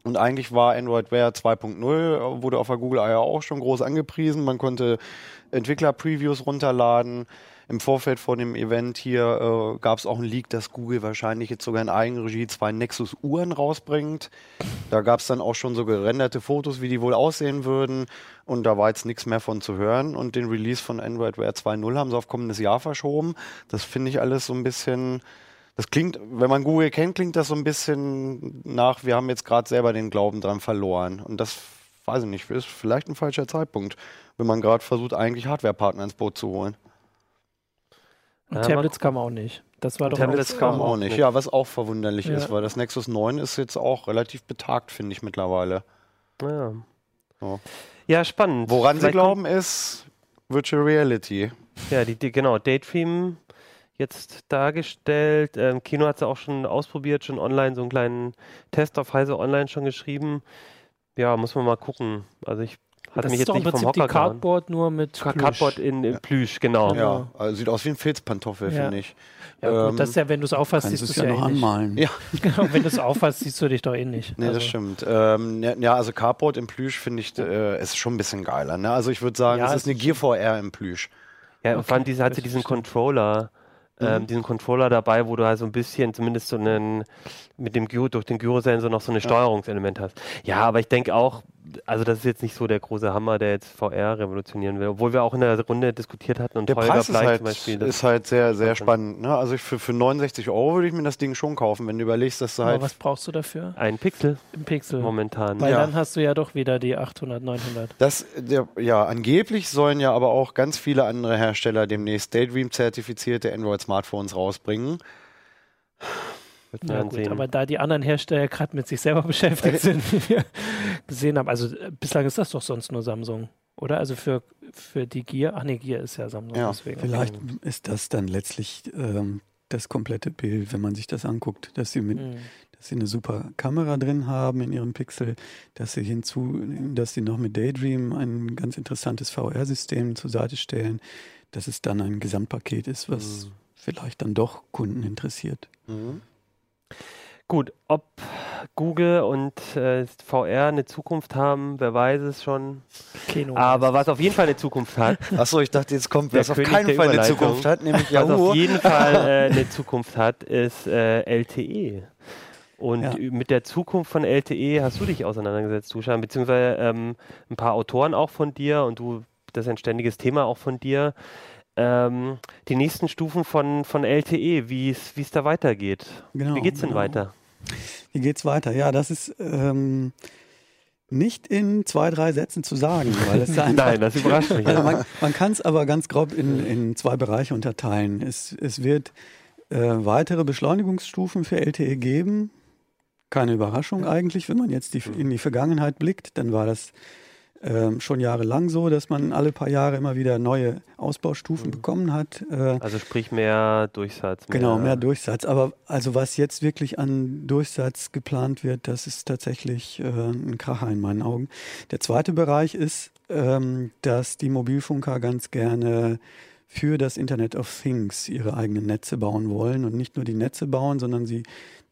Und eigentlich war Android Wear 2.0, wurde auf der Google I.O. auch schon groß angepriesen. Man konnte Entwickler-Previews runterladen. Im Vorfeld vor dem Event hier äh, gab es auch einen Leak, dass Google wahrscheinlich jetzt sogar in Eigenregie zwei Nexus-Uhren rausbringt. Da gab es dann auch schon so gerenderte Fotos, wie die wohl aussehen würden. Und da war jetzt nichts mehr von zu hören. Und den Release von Android Wear 2.0 haben sie auf kommendes Jahr verschoben. Das finde ich alles so ein bisschen. Das klingt, wenn man Google kennt, klingt das so ein bisschen nach, wir haben jetzt gerade selber den Glauben dran verloren. Und das, weiß ich nicht, ist vielleicht ein falscher Zeitpunkt, wenn man gerade versucht, eigentlich Hardware-Partner ins Boot zu holen. Und ja, Tablets kam auch nicht. Das war doch Tablets kam auch nicht. Ja, was auch verwunderlich ja. ist, weil das Nexus 9 ist jetzt auch relativ betagt, finde ich mittlerweile. Ja. So. Ja, spannend. Woran Vielleicht sie glauben, ist Virtual Reality. Ja, die, die genau, Daydream jetzt dargestellt. Ähm, Kino hat es auch schon ausprobiert, schon online, so einen kleinen Test auf Heise Online schon geschrieben. Ja, muss man mal gucken. Also ich hat das mich jetzt nicht vom Hocker die Cardboard nur mit Plüsch. Cardboard in, in Plüsch, genau. Ja, also sieht aus wie ein Filzpantoffel, ja. finde ich. Ja, gut, das ist ja, wenn du es auffasst, siehst du es ja, ja noch eh anmalen. Ja. genau, wenn du es auffasst, siehst du dich doch eh nicht. Nee, also. das stimmt. Ähm, ja, also Cardboard im Plüsch finde ich, äh, ist schon ein bisschen geiler. Ne? Also ich würde sagen, es ist eine Gear VR im Plüsch. Ja, und okay. vor allem diese, hat sie diesen Controller ähm, mhm. diesen Controller dabei, wo du halt so ein bisschen zumindest so einen mit dem Gyro, durch den Gyrosensor noch so ein ja. Steuerungselement hast. Ja, aber ich denke auch, also das ist jetzt nicht so der große Hammer, der jetzt VR revolutionieren will, obwohl wir auch in der Runde diskutiert hatten und der Holger Preis ist halt, zum Beispiel. ist halt sehr, sehr spannend. Ne? Also ich, für, für 69 Euro würde ich mir das Ding schon kaufen, wenn du überlegst, dass du aber halt... was brauchst du dafür? Ein Pixel. Ein Pixel. Momentan. Weil ja. dann hast du ja doch wieder die 800, 900. Das, der, ja, angeblich sollen ja aber auch ganz viele andere Hersteller demnächst Daydream-zertifizierte Android-Smartphones rausbringen. Ja, gut, sehen. aber da die anderen Hersteller gerade mit sich selber beschäftigt sind, wie wir gesehen haben, also äh, bislang ist das doch sonst nur Samsung, oder? Also für, für die Gear, ach nee, Gear ist ja Samsung. Ja, deswegen. Vielleicht ist das dann letztlich ähm, das komplette Bild, wenn man sich das anguckt, dass sie mit, mhm. dass sie eine super Kamera drin haben in ihrem Pixel, dass sie hinzu, dass sie noch mit Daydream ein ganz interessantes VR-System zur Seite stellen, dass es dann ein Gesamtpaket ist, was mhm. vielleicht dann doch Kunden interessiert. Mhm. Gut, ob Google und äh, VR eine Zukunft haben, wer weiß es schon. Kino Aber was auf jeden Fall eine Zukunft hat. Achso, ich dachte, jetzt kommt, was auf keinen Fall eine Zukunft hat, nämlich Yahoo. Was auf jeden Fall äh, eine Zukunft hat, ist äh, LTE. Und ja. mit der Zukunft von LTE hast du dich auseinandergesetzt, Duschan, beziehungsweise ähm, ein paar Autoren auch von dir und du, das ist ein ständiges Thema auch von dir ähm, die nächsten Stufen von, von LTE, wie es da weitergeht. Genau, wie geht es denn genau. weiter? Wie geht es weiter? Ja, das ist ähm, nicht in zwei, drei Sätzen zu sagen, weil es da Nein, das überrascht mich. Also man, man kann es aber ganz grob in, in zwei Bereiche unterteilen. Es, es wird äh, weitere Beschleunigungsstufen für LTE geben. Keine Überraschung eigentlich, wenn man jetzt die, in die Vergangenheit blickt, dann war das ähm, schon jahrelang so, dass man alle paar Jahre immer wieder neue Ausbaustufen mhm. bekommen hat. Äh, also sprich mehr Durchsatz. Mehr genau, mehr Durchsatz. Aber also was jetzt wirklich an Durchsatz geplant wird, das ist tatsächlich äh, ein Kracher in meinen Augen. Der zweite Bereich ist, ähm, dass die Mobilfunker ganz gerne für das Internet of Things ihre eigenen Netze bauen wollen und nicht nur die Netze bauen, sondern sie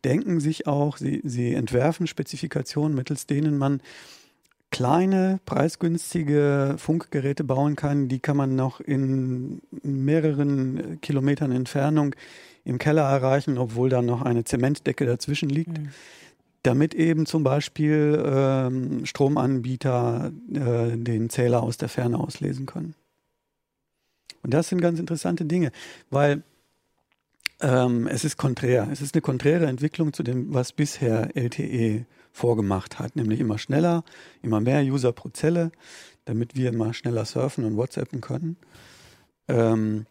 denken sich auch, sie, sie entwerfen Spezifikationen, mittels denen man kleine, preisgünstige Funkgeräte bauen kann. Die kann man noch in mehreren Kilometern Entfernung im Keller erreichen, obwohl da noch eine Zementdecke dazwischen liegt. Mhm. Damit eben zum Beispiel ähm, Stromanbieter äh, den Zähler aus der Ferne auslesen können. Und das sind ganz interessante Dinge, weil ähm, es ist konträr. Es ist eine konträre Entwicklung zu dem, was bisher LTE vorgemacht hat, nämlich immer schneller, immer mehr User pro Zelle, damit wir immer schneller surfen und WhatsAppen können. Ähm,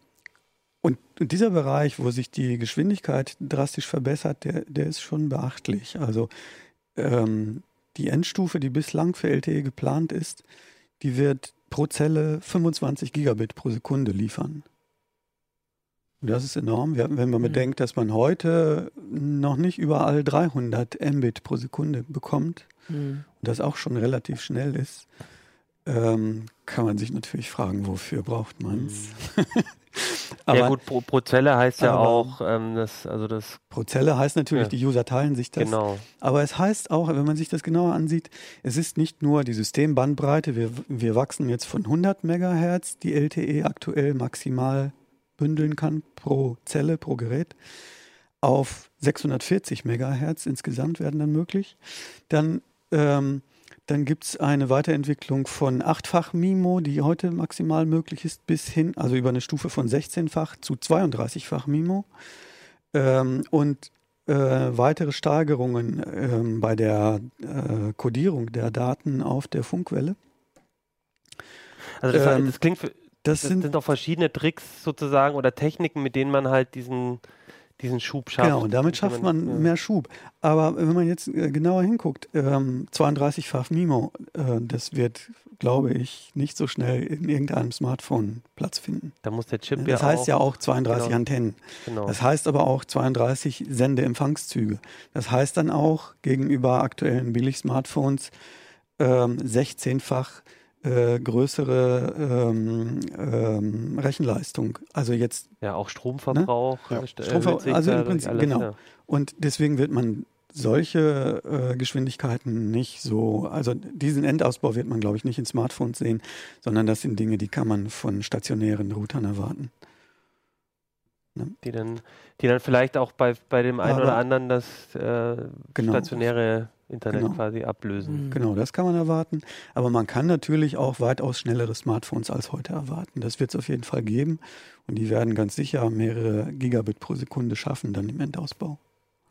und, dieser Bereich, wo sich die Geschwindigkeit drastisch verbessert, der, der ist schon beachtlich. Also ähm, die Endstufe, die bislang für LTE geplant ist, die wird pro Zelle 25 Gigabit pro Sekunde liefern. Das ist enorm, wenn man mhm. bedenkt, dass man heute noch nicht überall 300 Mbit pro Sekunde bekommt mhm. und das auch schon relativ schnell ist, ähm, kann man sich natürlich fragen, wofür braucht man es? Mhm. ja gut, pro, Zelle heißt ja auch, ähm, das, also das. Pro Zelle heißt natürlich, ja. die User teilen sich das. Genau. Aber es heißt auch, wenn man sich das genauer ansieht, es ist nicht nur die Systembandbreite, wir, wir wachsen jetzt von 100 Megahertz, die LTE aktuell maximal bündeln kann pro Zelle, pro Gerät. Auf 640 Megahertz insgesamt werden dann möglich. Dann, ähm, dann gibt es eine Weiterentwicklung von achtfach MIMO, die heute maximal möglich ist, bis hin, also über eine Stufe von 16-fach zu 32-fach MIMO. Ähm, und äh, weitere Steigerungen ähm, bei der äh, Codierung der Daten auf der Funkwelle. Also das, ähm, das klingt für, das, das sind, sind auch verschiedene Tricks sozusagen oder Techniken, mit denen man halt diesen, diesen Schub schafft. Genau, und damit schafft man, ja. mehr Schub. Aber wenn man jetzt äh, genauer hinguckt, ähm, 32-fach MIMO, äh, das wird, glaube ich, nicht so schnell in irgendeinem Smartphone Platz finden. Da muss der Chip das ja Das heißt ja auch 32 genau. Antennen. Genau. Das heißt aber auch 32 Sendeempfangszüge. Das heißt dann auch gegenüber aktuellen Billig-Smartphones ähm, 16-fach äh, größere ähm, ähm, Rechenleistung. Also jetzt. Ja, auch Stromverbrauch. Ne? Ja. Äh, Stromverbrauch also im Prinzip, genau. Ja. Und deswegen wird man solche äh, Geschwindigkeiten nicht so, also diesen Endausbau wird man, glaube ich, nicht in Smartphones sehen, sondern das sind Dinge, die kann man von stationären Routern erwarten. Ne? Die, dann, die dann vielleicht auch bei, bei dem einen oder anderen das äh, genau. stationäre Internet genau. quasi ablösen. Mhm. Genau, das kann man erwarten. Aber man kann natürlich auch weitaus schnellere Smartphones als heute erwarten. Das wird es auf jeden Fall geben. Und die werden ganz sicher mehrere Gigabit pro Sekunde schaffen dann im Endausbau.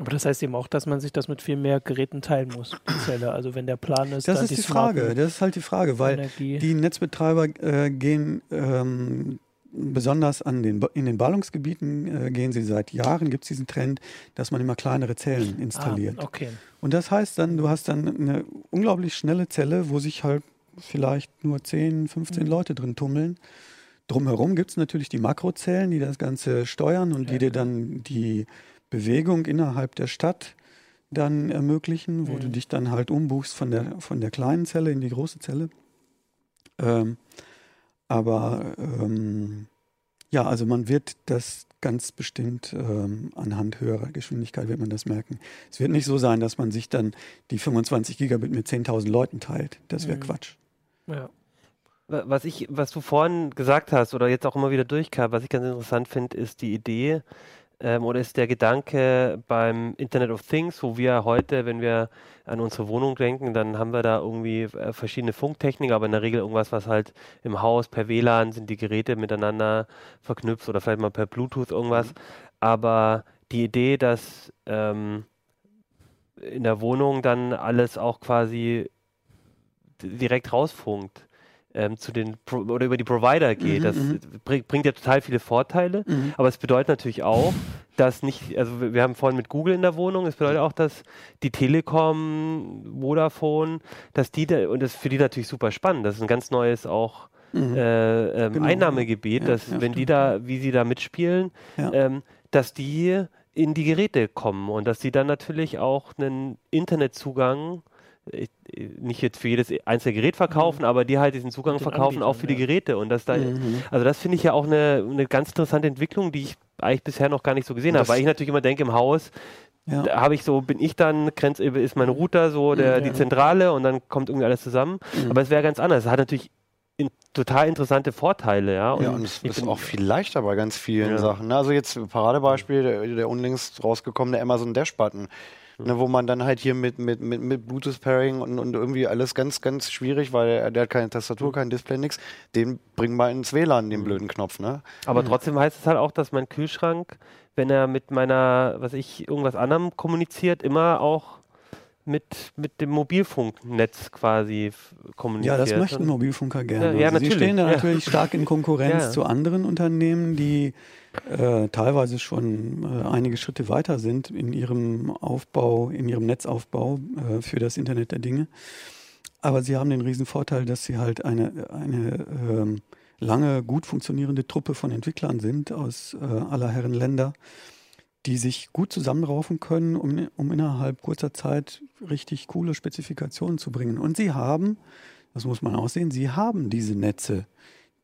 Aber das heißt eben auch, dass man sich das mit viel mehr Geräten teilen muss, die Zelle. Also wenn der Plan ist, das ist die, die Frage. Das ist halt die Frage, weil Energie. die Netzbetreiber äh, gehen ähm, besonders an den, in den Ballungsgebieten äh, gehen sie seit Jahren, gibt es diesen Trend, dass man immer kleinere Zellen ah, installiert. Ah, okay. Und das heißt dann, du hast dann eine unglaublich schnelle Zelle, wo sich halt vielleicht nur 10, 15 mhm. Leute drin tummeln. Drumherum gibt es natürlich die Makrozellen, die das Ganze steuern und die dir dann die Bewegung innerhalb der Stadt dann ermöglichen, wo mhm. du dich dann halt umbuchst von der, von der kleinen Zelle in die große Zelle. Ähm, aber ähm, ja, also man wird das ganz bestimmt ähm, anhand höherer Geschwindigkeit wird man das merken. Es wird nicht so sein, dass man sich dann die 25 Gigabit mit 10.000 Leuten teilt. Das wäre mhm. Quatsch. Ja. Was ich, was du vorhin gesagt hast oder jetzt auch immer wieder durchkam, was ich ganz interessant finde, ist die Idee, ähm, oder ist der Gedanke beim Internet of Things, wo wir heute, wenn wir an unsere Wohnung denken, dann haben wir da irgendwie äh, verschiedene Funktechniken, aber in der Regel irgendwas, was halt im Haus per WLAN sind die Geräte miteinander verknüpft oder vielleicht mal per Bluetooth irgendwas. Mhm. Aber die Idee, dass ähm, in der Wohnung dann alles auch quasi direkt rausfunkt ähm, zu den Pro oder über die Provider geht. Mhm, das mhm. bring, bringt ja total viele Vorteile, mhm. aber es bedeutet natürlich auch, dass nicht, also wir haben vorhin mit Google in der Wohnung, es bedeutet auch, dass die Telekom, Vodafone, dass die da, und das ist für die natürlich super spannend, das ist ein ganz neues auch mhm. äh, ähm, genau. Einnahmegebiet, ja, dass ja, wenn stimmt. die da, wie sie da mitspielen, ja. ähm, dass die in die Geräte kommen und dass sie dann natürlich auch einen Internetzugang nicht jetzt für jedes einzelne Gerät verkaufen, mhm. aber die halt diesen Zugang Den verkaufen auch für die Geräte. Und das da, mhm. also das finde ich ja auch eine, eine ganz interessante Entwicklung, die ich eigentlich bisher noch gar nicht so gesehen habe, weil ich natürlich immer denke, im Haus ja. Habe ich so, bin ich dann, Grenz, ist mein Router so der, ja. die Zentrale und dann kommt irgendwie alles zusammen. Mhm. Aber es wäre ganz anders. Es hat natürlich in, total interessante Vorteile, ja. Und, ja, und es ist auch viel leichter bei ganz vielen ja. Sachen. Also jetzt Paradebeispiel, der, der unlängst rausgekommene Amazon Dash-Button ne, wo man dann halt hier mit, mit, mit, mit Bluetooth-Pairing und, und irgendwie alles ganz, ganz schwierig, weil er, der hat keine Tastatur, kein Display, nichts. Den bringen wir ins WLAN, den blöden Knopf, ne? Aber trotzdem heißt es halt auch, dass mein Kühlschrank, wenn er mit meiner, was ich, irgendwas anderem kommuniziert, immer auch mit, mit dem Mobilfunknetz quasi kommuniziert. Ja, das möchten Mobilfunker gerne. Ja, ja, also Sie stehen da natürlich stark in Konkurrenz zu anderen Unternehmen, die äh, teilweise schon äh, einige Schritte weiter sind in ihrem Aufbau, in ihrem Netzaufbau äh, für das Internet der Dinge. Aber sie haben den riesen Vorteil, dass sie halt eine, eine ähm, lange gut funktionierende Truppe von Entwicklern sind aus äh, aller Herren Länder, die sich gut zusammenraufen können, um, um innerhalb kurzer Zeit richtig coole Spezifikationen zu bringen. Und sie haben, das muss man auch sehen, sie haben diese Netze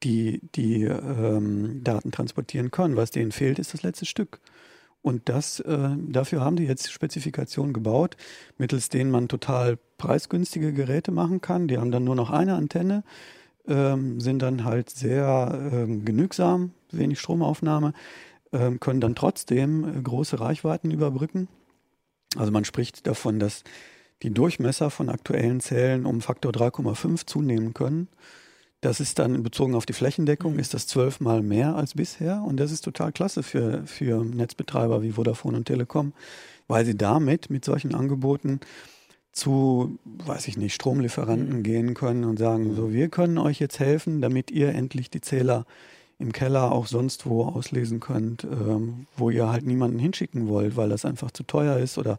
die die ähm, Daten transportieren können. Was denen fehlt, ist das letzte Stück. Und das, äh, dafür haben die jetzt Spezifikationen gebaut, mittels denen man total preisgünstige Geräte machen kann. Die haben dann nur noch eine Antenne, ähm, sind dann halt sehr ähm, genügsam, wenig Stromaufnahme, können dann trotzdem äh, große Reichweiten überbrücken. Also man spricht davon, dass die Durchmesser von aktuellen Zellen um Faktor 3,5 zunehmen können. Das ist dann bezogen auf die Flächendeckung, mhm. ist das zwölfmal mehr als bisher. Und das ist total klasse für, für Netzbetreiber wie Vodafone und Telekom, weil sie damit mit solchen Angeboten zu, weiß ich nicht, Stromlieferanten mhm. gehen können und sagen, so, wir können euch jetzt helfen, damit ihr endlich die Zähler im Keller auch sonst wo auslesen könnt, ähm, wo ihr halt niemanden hinschicken wollt, weil das einfach zu teuer ist oder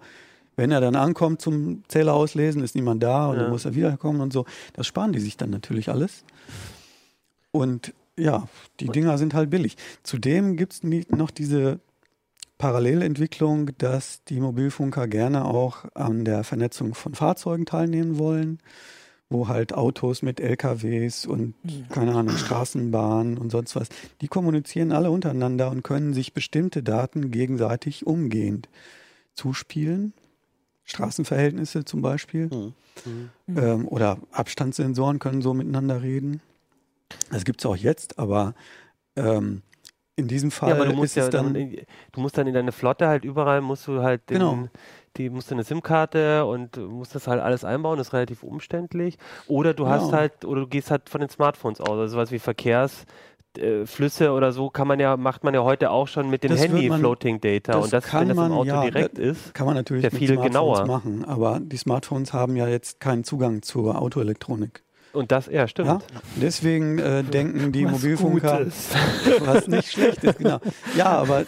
wenn er dann ankommt zum Zähler auslesen, ist niemand da und ja. dann muss er wiederkommen und so. Das sparen die sich dann natürlich alles. Und ja, die Dinger sind halt billig. Zudem gibt es noch diese Parallelentwicklung, dass die Mobilfunker gerne auch an der Vernetzung von Fahrzeugen teilnehmen wollen, wo halt Autos mit LKWs und keine Ahnung, Straßenbahnen und sonst was, die kommunizieren alle untereinander und können sich bestimmte Daten gegenseitig umgehend zuspielen. Straßenverhältnisse zum Beispiel. Mhm. Mhm. Ähm, oder Abstandssensoren können so miteinander reden. Das gibt es auch jetzt, aber ähm, in diesem Fall ja, aber du musst ja dann, dann, du musst dann in deine Flotte halt überall musst du halt den, genau. Die musst du eine SIM-Karte und musst das halt alles einbauen, das ist relativ umständlich. Oder du hast halt, oder du gehst halt von den Smartphones aus, also sowas wie Verkehrs, äh, Flüsse oder so kann man ja, macht man ja heute auch schon mit dem das Handy man, Floating Data. Das und das, kann wenn das man, im Auto ja, direkt ist, kann man natürlich ja viel genauer machen. Aber die Smartphones haben ja jetzt keinen Zugang zur Autoelektronik. Und das, ja, stimmt. Ja? Deswegen äh, denken die was Mobilfunker, was nicht schlecht ist, genau. Ja, aber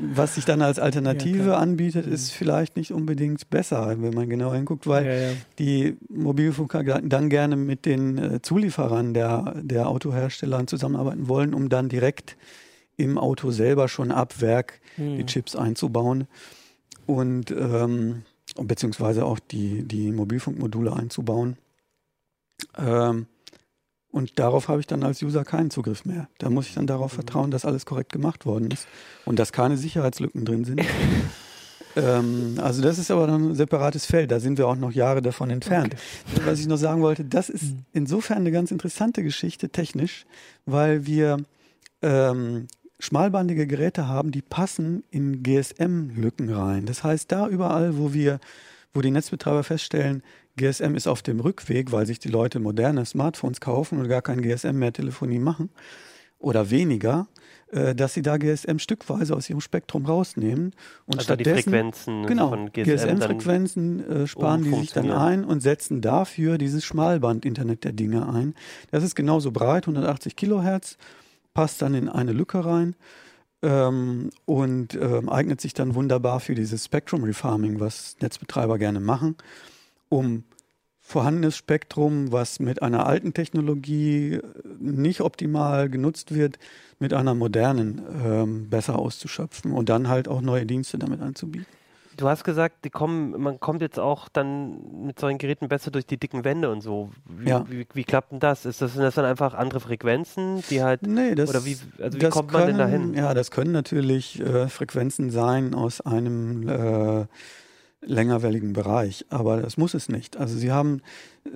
was sich dann als Alternative ja, anbietet, ist vielleicht nicht unbedingt besser, wenn man genau hinguckt, weil ja, die Mobilfunker dann gerne mit den äh, Zulieferern der, der Autohersteller zusammenarbeiten wollen, um dann direkt im Auto selber schon ab Werk hm. die Chips einzubauen und ähm, beziehungsweise auch die, die Mobilfunkmodule einzubauen. Ähm, und darauf habe ich dann als User keinen Zugriff mehr. Da muss ich dann darauf vertrauen, dass alles korrekt gemacht worden ist und dass keine Sicherheitslücken drin sind. ähm, also das ist aber dann ein separates Feld. Da sind wir auch noch Jahre davon entfernt. Okay. Was ich noch sagen wollte, das ist mhm. insofern eine ganz interessante Geschichte technisch, weil wir ähm, schmalbandige Geräte haben, die passen in GSM-Lücken rein. Das heißt, da überall, wo wir, wo die Netzbetreiber feststellen, GSM ist auf dem Rückweg, weil sich die Leute moderne Smartphones kaufen und gar kein GSM mehr Telefonie machen oder weniger, äh, dass sie da GSM stückweise aus ihrem Spektrum rausnehmen und also stattdessen die Frequenzen genau, GSM-Frequenzen GSM äh, sparen die sich dann ein und setzen dafür dieses Schmalband-Internet der Dinge ein. Das ist genauso breit, 180 Kilohertz, passt dann in eine Lücke rein. Ähm, und ähm, eignet sich dann wunderbar für dieses Spectrum Refarming, was Netzbetreiber gerne machen um vorhandenes Spektrum, was mit einer alten Technologie äh, nicht optimal genutzt wird, mit einer modernen ähm, besser auszuschöpfen und dann halt auch neue Dienste damit anzubieten. Du hast gesagt, die kommen, man kommt jetzt auch dann mit solchen Geräten besser durch die dicken Wände und so. Wie, ja. wie, wie klappt denn das? Ist das, sind das dann einfach andere Frequenzen, die halt nee, das, oder wie, also wie kommt man können, denn dahin? Ja, das können natürlich äh, Frequenzen sein aus einem äh, längerwelligen Bereich. Aber das muss es nicht. Also sie haben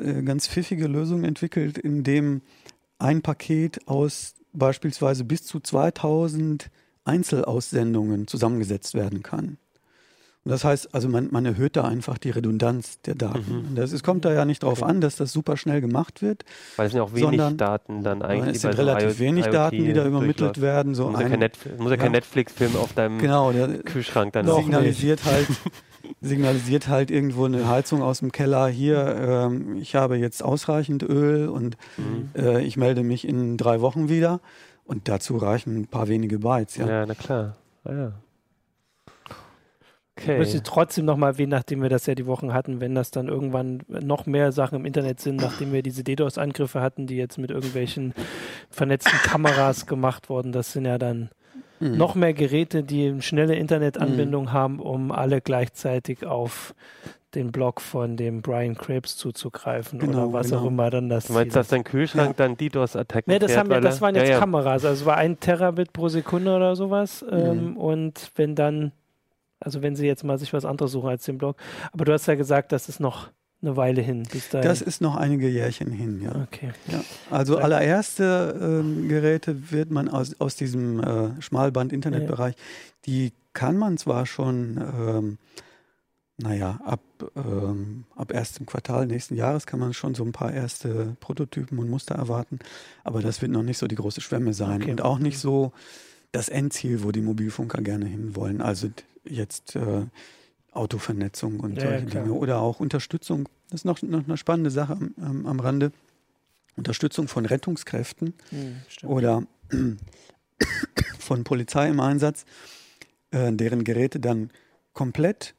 äh, ganz pfiffige Lösungen entwickelt, in dem ein Paket aus beispielsweise bis zu 2000 Einzelaussendungen zusammengesetzt werden kann. Und das heißt, also man, man erhöht da einfach die Redundanz der Daten. Mhm. Das, es kommt da ja nicht darauf an, dass das super schnell gemacht wird. Weil es sind ja auch wenig sondern, Daten dann eigentlich. Es sind relativ so wenig IoT Daten, die da übermittelt werden. So muss, ja kein ja Netflix-Film auf deinem genau, der, Kühlschrank dann signalisiert halt signalisiert halt irgendwo eine Heizung aus dem Keller, hier, ähm, ich habe jetzt ausreichend Öl und mhm. äh, ich melde mich in drei Wochen wieder. Und dazu reichen ein paar wenige Bytes. Ja, ja na klar. Ah, ja. Okay. Ich möchte trotzdem nochmal erwähnen, nachdem wir das ja die Wochen hatten, wenn das dann irgendwann noch mehr Sachen im Internet sind, nachdem wir diese DDoS-Angriffe hatten, die jetzt mit irgendwelchen vernetzten Kameras gemacht wurden, das sind ja dann mhm. noch mehr Geräte, die eine schnelle Internetanbindung mhm. haben, um alle gleichzeitig auf den Blog von dem Brian Krebs zuzugreifen genau, oder was genau. auch immer dann das. Du meinst, dass dein Kühlschrank ja. dann DDoS-Attacken Nee, das, haben wir, das waren jetzt ja, ja. Kameras. Also es war ein Terabit pro Sekunde oder sowas. Mhm. Ähm, und wenn dann, also wenn sie jetzt mal sich was anderes suchen als den Blog. Aber du hast ja gesagt, das ist noch eine Weile hin. Bis dahin. Das ist noch einige Jährchen hin, ja. Okay. Ja. Also allererste ähm, Geräte wird man aus, aus diesem äh, Schmalband-Internetbereich, ja. die kann man zwar schon, ähm, naja, ab, ähm, ab erstem Quartal nächsten Jahres kann man schon so ein paar erste Prototypen und Muster erwarten, aber das wird noch nicht so die große Schwemme sein okay. und auch nicht so das Endziel, wo die Mobilfunker gerne hinwollen. Also jetzt äh, Autovernetzung und ja, solche ja, Dinge. Oder auch Unterstützung, das ist noch, noch eine spannende Sache am, am Rande. Unterstützung von Rettungskräften mhm, oder von Polizei im Einsatz, äh, deren Geräte dann komplett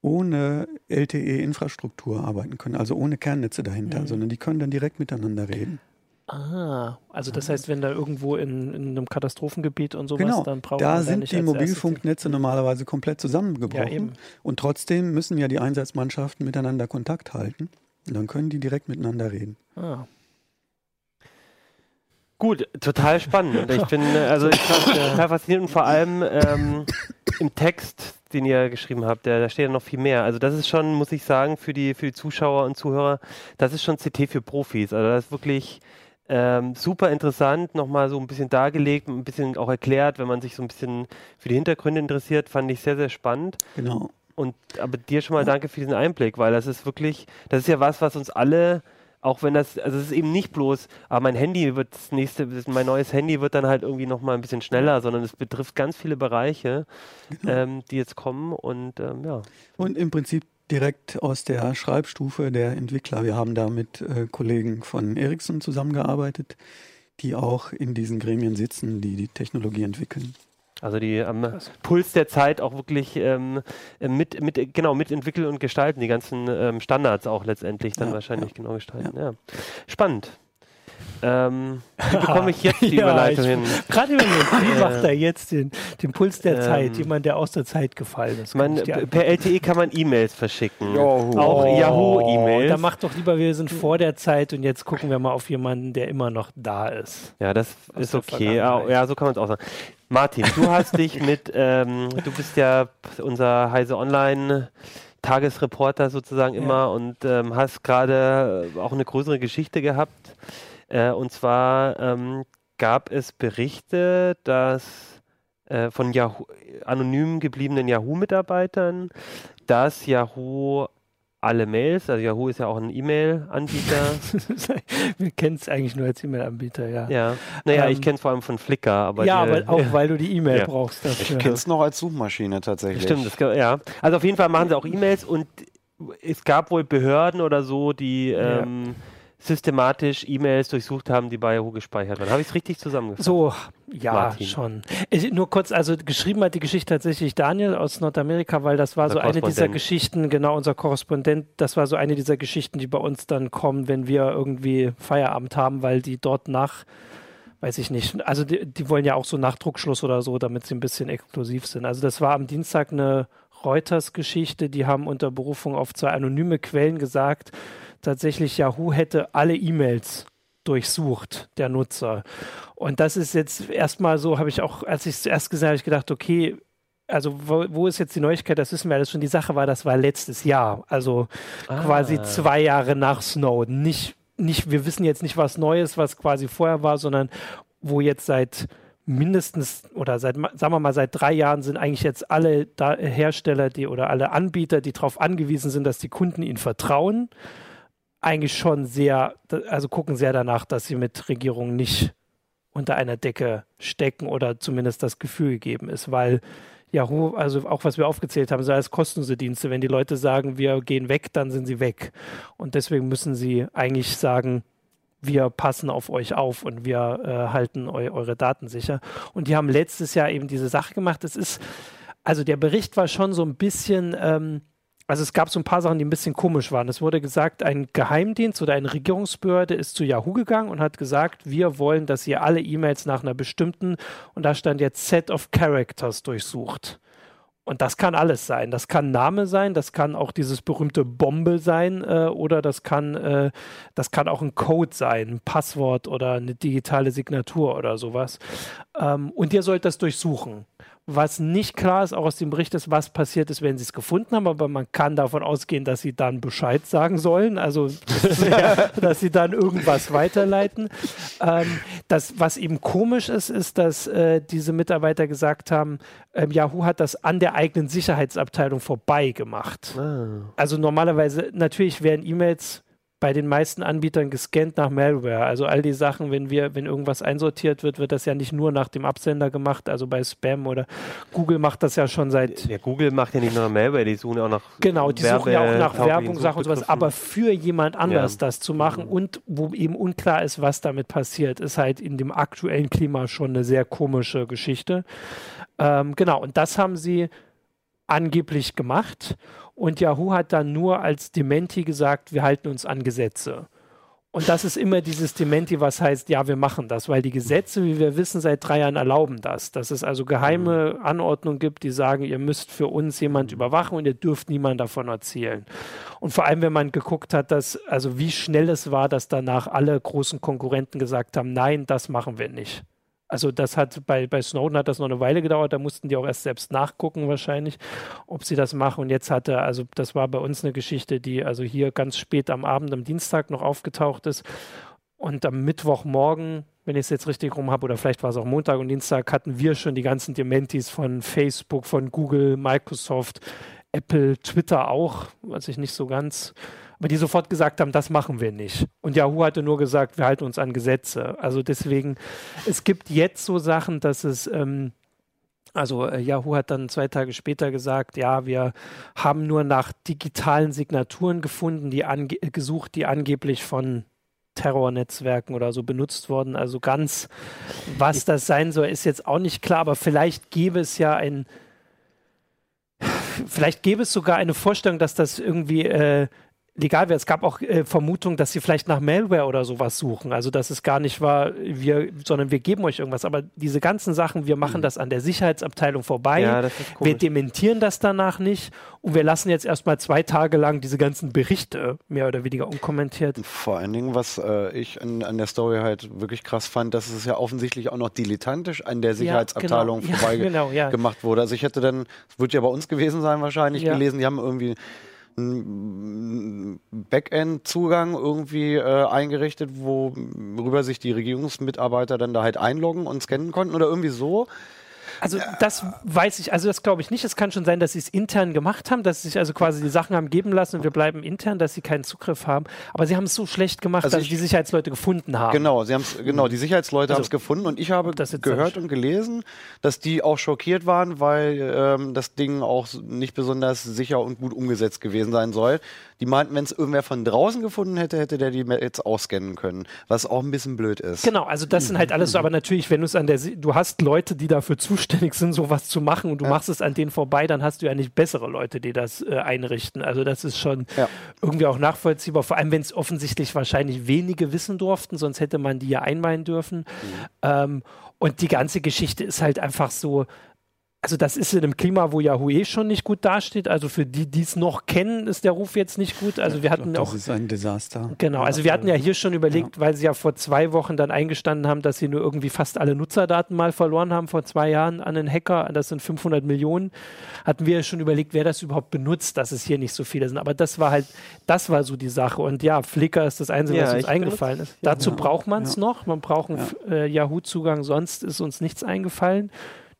ohne LTE-Infrastruktur arbeiten können, also ohne Kernnetze dahinter, mhm. sondern die können dann direkt miteinander reden. Ah, also das heißt, wenn da irgendwo in, in einem Katastrophengebiet und sowas, genau, dann braucht da sind die Mobilfunknetze normalerweise komplett zusammengebrochen. Ja, und trotzdem müssen ja die Einsatzmannschaften miteinander Kontakt halten. Und dann können die direkt miteinander reden. Ah. Gut, total spannend. Ich bin äh, also ich total faszinierend und vor allem ähm, im Text, den ihr geschrieben habt, da, da steht ja noch viel mehr. Also das ist schon, muss ich sagen, für die für die Zuschauer und Zuhörer, das ist schon CT für Profis. Also das ist wirklich ähm, super interessant, nochmal so ein bisschen dargelegt, ein bisschen auch erklärt, wenn man sich so ein bisschen für die Hintergründe interessiert, fand ich sehr, sehr spannend. Genau. Und aber dir schon mal danke für diesen Einblick, weil das ist wirklich, das ist ja was, was uns alle, auch wenn das, also es ist eben nicht bloß, aber ah, mein Handy wird das nächste, mein neues Handy wird dann halt irgendwie nochmal ein bisschen schneller, sondern es betrifft ganz viele Bereiche, genau. ähm, die jetzt kommen und ähm, ja. Und im Prinzip direkt aus der Schreibstufe der Entwickler. Wir haben da mit äh, Kollegen von Ericsson zusammengearbeitet, die auch in diesen Gremien sitzen, die die Technologie entwickeln. Also die am Puls der Zeit auch wirklich ähm, mit, mit, genau, mitentwickeln und gestalten, die ganzen ähm, Standards auch letztendlich dann ja, wahrscheinlich ja. genau gestalten. Ja. Spannend. Ähm, wie bekomme ich jetzt die ja, Überleitung hin? Gerade wie macht er jetzt den, den Puls der ähm, Zeit? Jemand, der aus der Zeit gefallen ist. Man, per LTE kann man E-Mails verschicken. Yahoo. Auch oh, Yahoo-E-Mails. Da macht doch lieber, wir sind vor der Zeit und jetzt gucken wir mal auf jemanden, der immer noch da ist. Ja, das aus ist okay. Ja, so kann man es auch sagen. Martin, du hast dich mit, ähm, du bist ja unser Heise Online Tagesreporter sozusagen immer ja. und ähm, hast gerade auch eine größere Geschichte gehabt äh, und zwar ähm, gab es Berichte, dass äh, von Yahoo, anonym gebliebenen Yahoo-Mitarbeitern, dass Yahoo alle Mails, also Yahoo ist ja auch ein E-Mail-Anbieter. Wir kennen es eigentlich nur als E-Mail-Anbieter, ja. Ja, naja, ähm, ich kenne es vor allem von Flickr. Aber ja, die, aber auch weil du die E-Mail ja. brauchst. Dafür. Ich kenne es noch als Suchmaschine tatsächlich. Stimmt, das, ja. Also auf jeden Fall machen sie auch E-Mails und es gab wohl Behörden oder so, die ähm, ja systematisch E-Mails durchsucht haben, die bei Yahoo gespeichert waren. Habe ich es richtig zusammengefasst? So, ja, Martin. schon. Ich, nur kurz, also geschrieben hat die Geschichte tatsächlich Daniel aus Nordamerika, weil das war unser so eine dieser Geschichten, genau, unser Korrespondent, das war so eine dieser Geschichten, die bei uns dann kommen, wenn wir irgendwie Feierabend haben, weil die dort nach weiß ich nicht. Also die, die wollen ja auch so Nachdruckschluss oder so, damit sie ein bisschen exklusiv sind. Also das war am Dienstag eine Reuters-Geschichte, die haben unter Berufung auf zwei anonyme Quellen gesagt, tatsächlich Yahoo hätte alle E-Mails durchsucht, der Nutzer. Und das ist jetzt erstmal so, habe ich auch, als ich es zuerst gesehen habe, ich gedacht, okay, also wo, wo, ist jetzt die Neuigkeit? Das wissen wir alles schon. Die Sache war, das war letztes Jahr, also ah. quasi zwei Jahre nach Snowden. Nicht, nicht, wir wissen jetzt nicht was Neues, was quasi vorher war, sondern wo jetzt seit mindestens oder seit, sagen wir mal, seit drei Jahren sind eigentlich jetzt alle da Hersteller, die oder alle Anbieter, die darauf angewiesen sind, dass die Kunden ihnen vertrauen, eigentlich schon sehr, also gucken sehr danach, dass sie mit Regierungen nicht unter einer Decke stecken oder zumindest das Gefühl gegeben ist, weil Yahoo, also auch was wir aufgezählt haben, sei es kostenlose Dienste. Wenn die Leute sagen, wir gehen weg, dann sind sie weg. Und deswegen müssen sie eigentlich sagen, wir passen auf euch auf und wir äh, halten eu eure Daten sicher. Und die haben letztes Jahr eben diese Sache gemacht. Es ist, also der Bericht war schon so ein bisschen, ähm, also es gab so ein paar Sachen, die ein bisschen komisch waren. Es wurde gesagt, ein Geheimdienst oder eine Regierungsbehörde ist zu Yahoo gegangen und hat gesagt, wir wollen, dass ihr alle E-Mails nach einer bestimmten, und da stand jetzt Set of Characters durchsucht. Und das kann alles sein. Das kann Name sein, das kann auch dieses berühmte Bombe sein äh, oder das kann, äh, das kann auch ein Code sein, ein Passwort oder eine digitale Signatur oder sowas. Ähm, und ihr sollt das durchsuchen. Was nicht klar ist, auch aus dem Bericht ist, was passiert ist, wenn sie es gefunden haben, aber man kann davon ausgehen, dass sie dann Bescheid sagen sollen, also dass sie dann irgendwas weiterleiten. Ähm, das, was eben komisch ist, ist, dass äh, diese Mitarbeiter gesagt haben, ähm, Yahoo hat das an der eigenen Sicherheitsabteilung vorbei gemacht. Ah. Also normalerweise, natürlich werden E-Mails bei den meisten Anbietern gescannt nach Malware. Also all die Sachen, wenn wir, wenn irgendwas einsortiert wird, wird das ja nicht nur nach dem Absender gemacht, also bei Spam oder Google macht das ja schon seit. Ja, Google macht ja nicht nur Malware, die suchen ja auch nach Genau, die Werbe, suchen ja auch nach Werbung, Sachen und sowas, aber für jemand anders ja. das zu machen mhm. und wo eben unklar ist, was damit passiert, ist halt in dem aktuellen Klima schon eine sehr komische Geschichte. Ähm, genau, und das haben sie angeblich gemacht. Und Yahoo hat dann nur als Dementi gesagt, wir halten uns an Gesetze. Und das ist immer dieses Dementi, was heißt, ja, wir machen das, weil die Gesetze, wie wir wissen, seit drei Jahren erlauben das. Dass es also geheime Anordnungen gibt, die sagen, ihr müsst für uns jemand überwachen und ihr dürft niemand davon erzählen. Und vor allem, wenn man geguckt hat, dass, also wie schnell es war, dass danach alle großen Konkurrenten gesagt haben, nein, das machen wir nicht. Also das hat bei, bei Snowden hat das noch eine Weile gedauert, da mussten die auch erst selbst nachgucken wahrscheinlich, ob sie das machen. Und jetzt hatte, also das war bei uns eine Geschichte, die also hier ganz spät am Abend, am Dienstag noch aufgetaucht ist. Und am Mittwochmorgen, wenn ich es jetzt richtig rum habe, oder vielleicht war es auch Montag und Dienstag, hatten wir schon die ganzen Dementis von Facebook, von Google, Microsoft, Apple, Twitter auch, was ich nicht so ganz aber die sofort gesagt haben, das machen wir nicht. Und Yahoo hatte nur gesagt, wir halten uns an Gesetze. Also deswegen, es gibt jetzt so Sachen, dass es ähm, Also äh, Yahoo hat dann zwei Tage später gesagt, ja, wir haben nur nach digitalen Signaturen gefunden, die gesucht, die angeblich von Terrornetzwerken oder so benutzt worden. Also ganz, was das sein soll, ist jetzt auch nicht klar, aber vielleicht gäbe es ja ein, vielleicht gäbe es sogar eine Vorstellung, dass das irgendwie äh, legal wäre. Es gab auch äh, Vermutungen, dass sie vielleicht nach Malware oder sowas suchen. Also dass es gar nicht war, wir, sondern wir geben euch irgendwas. Aber diese ganzen Sachen, wir machen mhm. das an der Sicherheitsabteilung vorbei. Ja, wir dementieren das danach nicht und wir lassen jetzt erstmal zwei Tage lang diese ganzen Berichte mehr oder weniger unkommentiert. Vor allen Dingen, was äh, ich an, an, der Story halt wirklich krass fand, dass es ja offensichtlich auch noch dilettantisch an der Sicherheitsabteilung ja, genau. vorbei ja, genau, gemacht wurde. Also ich hätte dann, es wird ja bei uns gewesen sein wahrscheinlich, gelesen, die haben irgendwie Backend-Zugang irgendwie äh, eingerichtet, worüber sich die Regierungsmitarbeiter dann da halt einloggen und scannen konnten oder irgendwie so. Also das weiß ich, also das glaube ich nicht. Es kann schon sein, dass sie es intern gemacht haben, dass sie sich also quasi die Sachen haben geben lassen und wir bleiben intern, dass sie keinen Zugriff haben. Aber sie haben es so schlecht gemacht, also dass ich, die Sicherheitsleute gefunden haben. Genau, sie haben es, genau, die Sicherheitsleute also, haben es gefunden und ich habe gehört und gelesen, dass die auch schockiert waren, weil ähm, das Ding auch nicht besonders sicher und gut umgesetzt gewesen sein soll. Die meinten, wenn es irgendwer von draußen gefunden hätte, hätte der die jetzt ausscannen können, was auch ein bisschen blöd ist. Genau, also das sind halt alles so, aber natürlich, wenn du es an der, du hast Leute, die dafür zuständig sind, sowas zu machen und du ja. machst es an denen vorbei, dann hast du ja nicht bessere Leute, die das äh, einrichten. Also das ist schon ja. irgendwie auch nachvollziehbar, vor allem wenn es offensichtlich wahrscheinlich wenige wissen durften, sonst hätte man die ja einweihen dürfen. Mhm. Ähm, und die ganze Geschichte ist halt einfach so, also das ist in einem Klima, wo Yahoo eh schon nicht gut dasteht. Also für die, die es noch kennen, ist der Ruf jetzt nicht gut. Also wir hatten glaub, auch. Das ist ein Desaster. Genau, also wir hatten ja hier schon überlegt, ja. weil sie ja vor zwei Wochen dann eingestanden haben, dass sie nur irgendwie fast alle Nutzerdaten mal verloren haben vor zwei Jahren an einen Hacker. Das sind 500 Millionen. Hatten wir schon überlegt, wer das überhaupt benutzt, dass es hier nicht so viele sind. Aber das war halt, das war so die Sache. Und ja, Flickr ist das Einzige, ja, was uns eingefallen ist. Dazu ja. braucht man es noch. Man braucht einen äh, Yahoo-Zugang, sonst ist uns nichts eingefallen.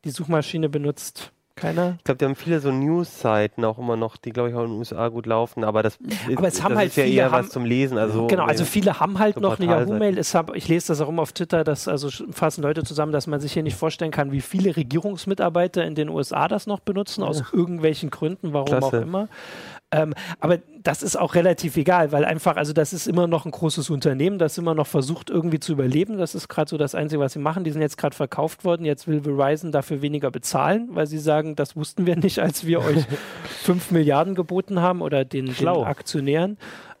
Die Suchmaschine benutzt keiner? Ich glaube, die haben viele so News-Seiten auch immer noch, die, glaube ich, auch in den USA gut laufen, aber das aber ist, es haben halt ist ja eher haben, was zum Lesen. Also genau, also viele haben halt so noch eine Yahoo-Mail. Ich lese das auch immer auf Twitter, dass also fassen Leute zusammen, dass man sich hier nicht vorstellen kann, wie viele Regierungsmitarbeiter in den USA das noch benutzen, aus irgendwelchen Gründen, warum Klasse. auch immer. Ähm, aber das ist auch relativ egal, weil einfach, also das ist immer noch ein großes Unternehmen, das immer noch versucht irgendwie zu überleben. Das ist gerade so das Einzige, was sie machen. Die sind jetzt gerade verkauft worden. Jetzt will Verizon dafür weniger bezahlen, weil sie sagen, das wussten wir nicht, als wir euch 5 Milliarden geboten haben oder den, den Aktionären.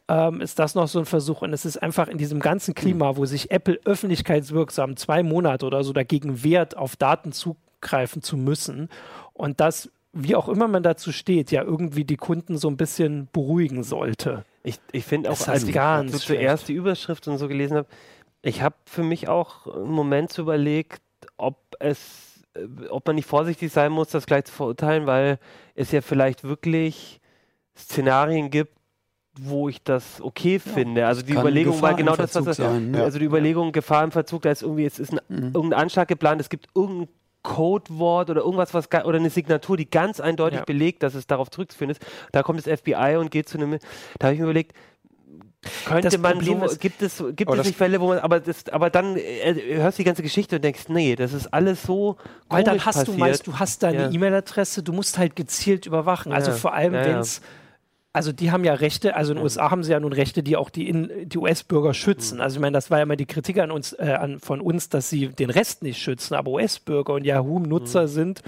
Ähm, ist das noch so ein Versuch. Und es ist einfach in diesem ganzen Klima, wo sich Apple öffentlichkeitswirksam zwei Monate oder so dagegen wehrt, auf Daten zugreifen zu müssen. Und das wie auch immer man dazu steht, ja irgendwie die Kunden so ein bisschen beruhigen sollte. Ich, ich finde auch, als ich so zuerst die Überschrift und so gelesen habe, ich habe für mich auch einen Moment so überlegt, ob es, ob man nicht vorsichtig sein muss, das gleich zu verurteilen, weil es ja vielleicht wirklich Szenarien gibt, wo ich das okay ja, finde. Also die Überlegung war genau das, was das, sein, ne? also die Überlegung Gefahr im Verzug, da ist irgendwie, es ist ein, mhm. irgendein Anschlag geplant, es gibt irgendein Codewort oder irgendwas, was oder eine Signatur, die ganz eindeutig ja. belegt, dass es darauf zurückzuführen ist. Da kommt das FBI und geht zu einem. Da habe ich mir überlegt, könnte das man Problem so, ist, gibt es gibt es nicht Fälle, wo man aber das aber dann äh, hörst du die ganze Geschichte und denkst, nee, das ist alles so weil dann hast passiert. du meist du hast deine ja. E-Mail-Adresse, du musst halt gezielt überwachen. Also ja. vor allem ja, wenn es also die haben ja Rechte, also in den USA haben sie ja nun Rechte, die auch die, die US-Bürger schützen. Also ich meine, das war ja mal die Kritik an uns, äh, an, von uns, dass sie den Rest nicht schützen, aber US-Bürger und Yahoo-Nutzer mhm. sind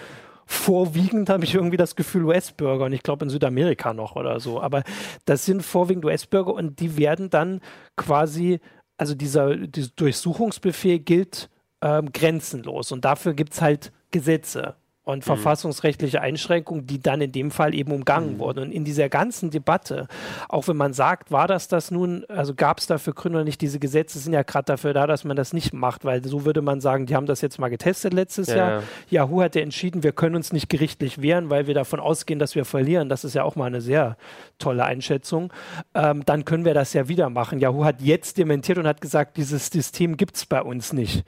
vorwiegend, habe ich irgendwie das Gefühl, US-Bürger und ich glaube in Südamerika noch oder so. Aber das sind vorwiegend US-Bürger und die werden dann quasi, also dieser, dieser Durchsuchungsbefehl gilt ähm, grenzenlos und dafür gibt es halt Gesetze und mhm. verfassungsrechtliche Einschränkungen, die dann in dem Fall eben umgangen mhm. wurden. Und in dieser ganzen Debatte, auch wenn man sagt, war das das nun, also gab es dafür Gründe oder nicht, diese Gesetze sind ja gerade dafür da, dass man das nicht macht, weil so würde man sagen, die haben das jetzt mal getestet letztes ja, Jahr. Ja. Yahoo hat ja entschieden, wir können uns nicht gerichtlich wehren, weil wir davon ausgehen, dass wir verlieren. Das ist ja auch mal eine sehr tolle Einschätzung. Ähm, dann können wir das ja wieder machen. Yahoo hat jetzt dementiert und hat gesagt, dieses System gibt es bei uns nicht.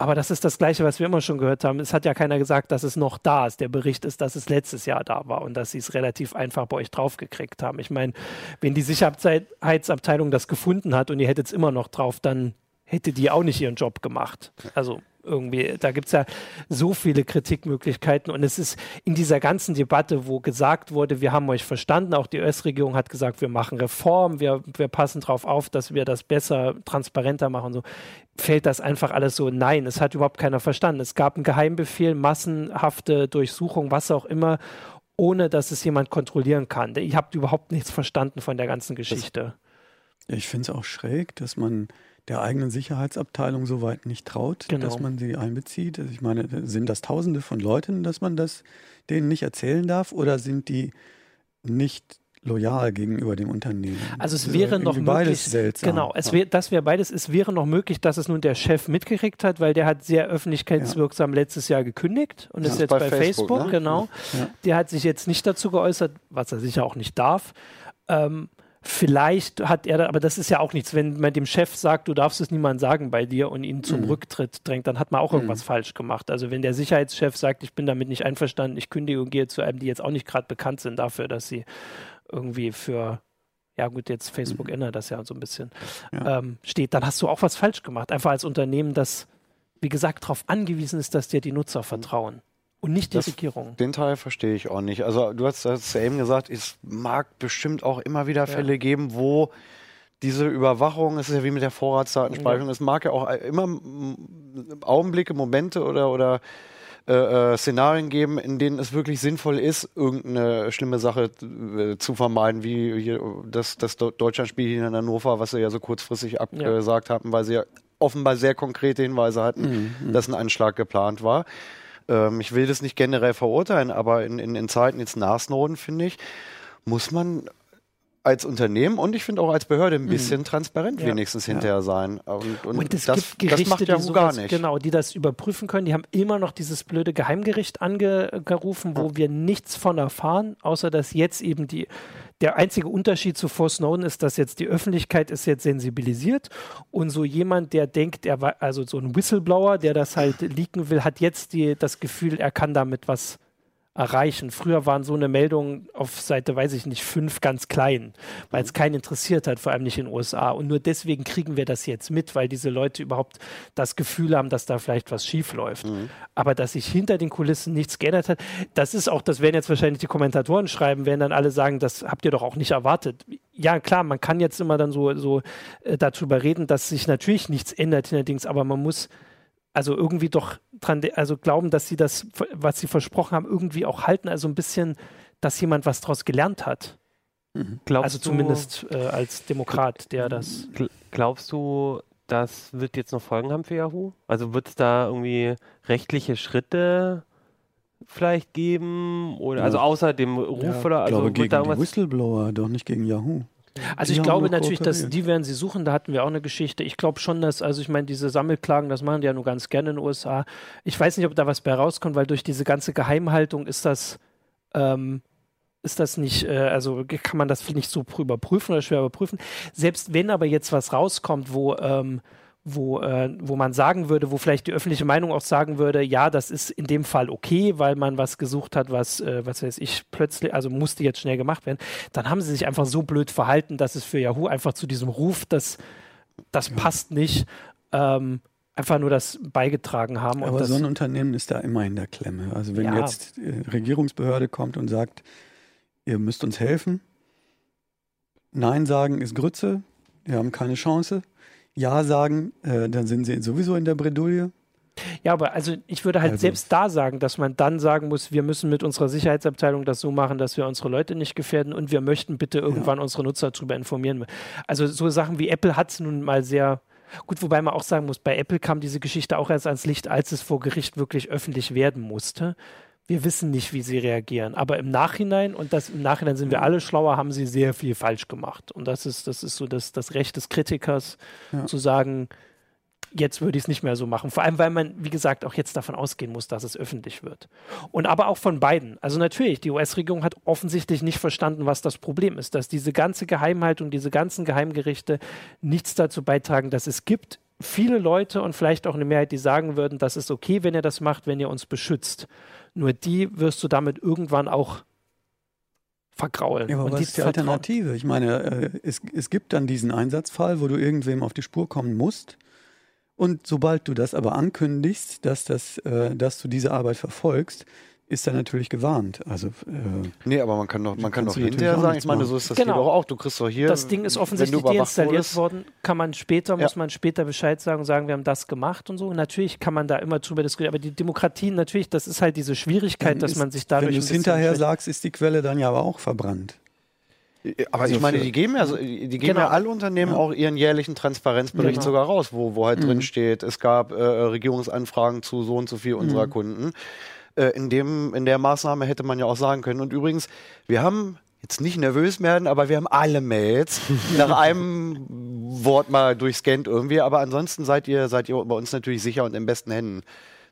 Aber das ist das Gleiche, was wir immer schon gehört haben. Es hat ja keiner gesagt, dass es noch da ist. Der Bericht ist, dass es letztes Jahr da war und dass sie es relativ einfach bei euch draufgekriegt haben. Ich meine, wenn die Sicherheitsabteilung das gefunden hat und ihr hättet es immer noch drauf, dann hätte die auch nicht ihren Job gemacht. Also irgendwie. Da gibt es ja so viele Kritikmöglichkeiten und es ist in dieser ganzen Debatte, wo gesagt wurde, wir haben euch verstanden, auch die US-Regierung hat gesagt, wir machen Reformen, wir, wir passen darauf auf, dass wir das besser, transparenter machen und so, fällt das einfach alles so, nein, es hat überhaupt keiner verstanden. Es gab einen Geheimbefehl, massenhafte Durchsuchung, was auch immer ohne dass es jemand kontrollieren kann. Ihr habt überhaupt nichts verstanden von der ganzen Geschichte. Ich finde es auch schräg, dass man der eigenen Sicherheitsabteilung so weit nicht traut, genau. dass man sie einbezieht. Also ich meine, sind das Tausende von Leuten, dass man das denen nicht erzählen darf oder sind die nicht loyal gegenüber dem Unternehmen. Also es wäre noch möglich, seltsam. genau, es wär, das wäre beides. Es wäre noch möglich, dass es nun der Chef mitgekriegt hat, weil der hat sehr öffentlichkeitswirksam ja. letztes Jahr gekündigt und ja. ist jetzt bei, bei Facebook, Facebook ne? genau. Ja. Der hat sich jetzt nicht dazu geäußert, was er sicher auch nicht darf. Ähm, Vielleicht hat er, aber das ist ja auch nichts, wenn man dem Chef sagt, du darfst es niemandem sagen bei dir und ihn zum mhm. Rücktritt drängt, dann hat man auch irgendwas mhm. falsch gemacht. Also wenn der Sicherheitschef sagt, ich bin damit nicht einverstanden, ich kündige und gehe zu einem, die jetzt auch nicht gerade bekannt sind dafür, dass sie irgendwie für ja gut, jetzt Facebook mhm. ändert das ja so ein bisschen, ja. ähm, steht, dann hast du auch was falsch gemacht. Einfach als Unternehmen, das, wie gesagt, darauf angewiesen ist, dass dir die Nutzer vertrauen. Und nicht die das, Regierung. Den Teil verstehe ich auch nicht. Also du hast, ja eben gesagt, es mag bestimmt auch immer wieder Fälle ja. geben, wo diese Überwachung, es ist ja wie mit der Vorratsdatenspeicherung, ja. es mag ja auch immer Augenblicke, Momente oder, oder äh, äh, Szenarien geben, in denen es wirklich sinnvoll ist, irgendeine schlimme Sache äh, zu vermeiden, wie hier das, das Deutschlandspiel hier in Hannover, was sie ja so kurzfristig abgesagt ja. hatten, weil sie ja offenbar sehr konkrete Hinweise hatten, mhm, mhm. dass ein Anschlag geplant war. Ähm, ich will das nicht generell verurteilen, aber in, in, in Zeiten jetzt nach Snowden, finde ich, muss man als Unternehmen und ich finde auch als Behörde ein mhm. bisschen mhm. transparent ja. wenigstens hinterher sein. Und, und, und das, das macht ja sowas, gar nicht. Genau, die das überprüfen können. Die haben immer noch dieses blöde Geheimgericht angerufen, wo ja. wir nichts von erfahren, außer dass jetzt eben die der einzige Unterschied zu vor Snowden ist, dass jetzt die Öffentlichkeit ist jetzt sensibilisiert und so jemand, der denkt, er war also so ein Whistleblower, der das halt leaken will, hat jetzt die, das Gefühl, er kann damit was erreichen. Früher waren so eine Meldung auf Seite, weiß ich nicht, fünf ganz klein, weil es keinen interessiert hat, vor allem nicht in den USA. Und nur deswegen kriegen wir das jetzt mit, weil diese Leute überhaupt das Gefühl haben, dass da vielleicht was schief läuft. Mhm. Aber dass sich hinter den Kulissen nichts geändert hat, das ist auch, das werden jetzt wahrscheinlich die Kommentatoren schreiben, werden dann alle sagen, das habt ihr doch auch nicht erwartet. Ja, klar, man kann jetzt immer dann so, so äh, darüber reden, dass sich natürlich nichts ändert, allerdings, aber man muss also irgendwie doch dran, also glauben, dass sie das, was sie versprochen haben, irgendwie auch halten. Also ein bisschen, dass jemand was daraus gelernt hat. Mhm. also zumindest äh, als Demokrat, der das. Glaubst du, das wird jetzt noch Folgen haben für Yahoo? Also wird es da irgendwie rechtliche Schritte vielleicht geben? Oder ja. also außer dem Ruf ja, oder also ich glaube, gegen die Whistleblower, doch nicht gegen Yahoo. Also die ich glaube natürlich, dass die werden sie suchen, da hatten wir auch eine Geschichte. Ich glaube schon, dass, also ich meine, diese Sammelklagen, das machen die ja nur ganz gerne in den USA. Ich weiß nicht, ob da was bei rauskommt, weil durch diese ganze Geheimhaltung ist das, ähm, ist das nicht, äh, also kann man das nicht so überprüfen oder schwer überprüfen. Selbst wenn aber jetzt was rauskommt, wo ähm, wo, äh, wo man sagen würde, wo vielleicht die öffentliche Meinung auch sagen würde, ja, das ist in dem Fall okay, weil man was gesucht hat, was, äh, was weiß ich, plötzlich, also musste jetzt schnell gemacht werden, dann haben sie sich einfach so blöd verhalten, dass es für Yahoo einfach zu diesem Ruf, das, das passt nicht, ähm, einfach nur das beigetragen haben. Aber so ein Unternehmen ist da immer in der Klemme. Also wenn ja. jetzt die Regierungsbehörde kommt und sagt, ihr müsst uns helfen, Nein sagen ist Grütze, wir haben keine Chance. Ja sagen, äh, dann sind sie sowieso in der Bredouille. Ja, aber also ich würde halt also. selbst da sagen, dass man dann sagen muss, wir müssen mit unserer Sicherheitsabteilung das so machen, dass wir unsere Leute nicht gefährden und wir möchten bitte irgendwann ja. unsere Nutzer darüber informieren. Also so Sachen wie Apple hat es nun mal sehr gut, wobei man auch sagen muss, bei Apple kam diese Geschichte auch erst ans Licht, als es vor Gericht wirklich öffentlich werden musste wir wissen nicht, wie sie reagieren. Aber im Nachhinein, und das im Nachhinein sind wir alle schlauer, haben sie sehr viel falsch gemacht. Und das ist, das ist so das, das Recht des Kritikers, ja. zu sagen, jetzt würde ich es nicht mehr so machen. Vor allem, weil man, wie gesagt, auch jetzt davon ausgehen muss, dass es öffentlich wird. Und aber auch von beiden. Also natürlich, die US-Regierung hat offensichtlich nicht verstanden, was das Problem ist, dass diese ganze Geheimhaltung, diese ganzen Geheimgerichte nichts dazu beitragen, dass es gibt viele Leute und vielleicht auch eine Mehrheit, die sagen würden, das ist okay, wenn ihr das macht, wenn ihr uns beschützt. Nur die wirst du damit irgendwann auch vergraulen. Ja, aber und was ist die Alternative? Ich meine, äh, es, es gibt dann diesen Einsatzfall, wo du irgendwem auf die Spur kommen musst Und sobald du das aber ankündigst, dass, das, äh, dass du diese Arbeit verfolgst, ist er natürlich gewarnt. Also, äh, nee, aber man kann doch, man kann doch hinterher sagen, ich meine, so ist das genau. auch. Du kriegst doch hier. Das Ding ist offensichtlich deinstalliert worden. Kann man später, ja. muss man später Bescheid sagen und sagen, wir haben das gemacht und so. Und natürlich kann man da immer drüber diskutieren. Aber die Demokratie, natürlich, das ist halt diese Schwierigkeit, dann dass ist, man sich dadurch. Wenn du es hinterher sagst, ist die Quelle dann ja aber auch verbrannt. Aber also ich meine, die geben ja, die geben genau. ja alle Unternehmen ja. auch ihren jährlichen Transparenzbericht genau. sogar raus, wo, wo halt mhm. drin steht, es gab äh, Regierungsanfragen zu so und so viel unserer mhm. Kunden. Äh, in, dem, in der Maßnahme hätte man ja auch sagen können. Und übrigens, wir haben jetzt nicht nervös werden, aber wir haben alle Mails nach einem Wort mal durchscannt irgendwie. Aber ansonsten seid ihr, seid ihr bei uns natürlich sicher und in besten Händen.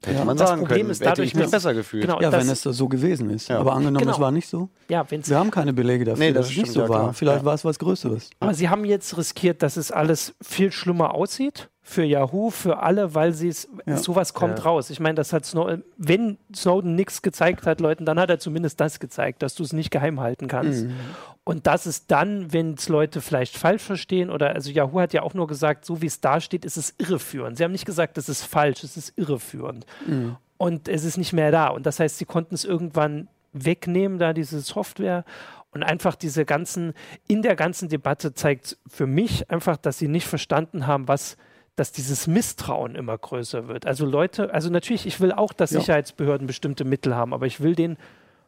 Hätte ja, man sagen Problem können, ist dadurch, hätte ich mich besser gefühlt. Genau, ja, wenn es so gewesen ist. Ja. Aber angenommen, genau. es war nicht so. Ja, Wir haben keine Belege dafür, nee, das dass es nicht so ja, war. Klar. Vielleicht war es was Größeres. Aber Sie haben jetzt riskiert, dass es alles viel schlimmer aussieht für Yahoo, für alle, weil sie es, ja. sowas kommt ja. raus. Ich meine, das hat Snowden, wenn Snowden nichts gezeigt hat, Leuten, dann hat er zumindest das gezeigt, dass du es nicht geheim halten kannst. Mhm. Und das ist dann, wenn es Leute vielleicht falsch verstehen oder, also Yahoo hat ja auch nur gesagt, so wie es da steht, ist es irreführend. Sie haben nicht gesagt, es ist falsch, es ist irreführend. Mhm. Und es ist nicht mehr da. Und das heißt, sie konnten es irgendwann wegnehmen, da diese Software. Und einfach diese ganzen, in der ganzen Debatte zeigt für mich einfach, dass sie nicht verstanden haben, was dass dieses Misstrauen immer größer wird. Also Leute, also natürlich, ich will auch, dass ja. Sicherheitsbehörden bestimmte Mittel haben, aber ich will den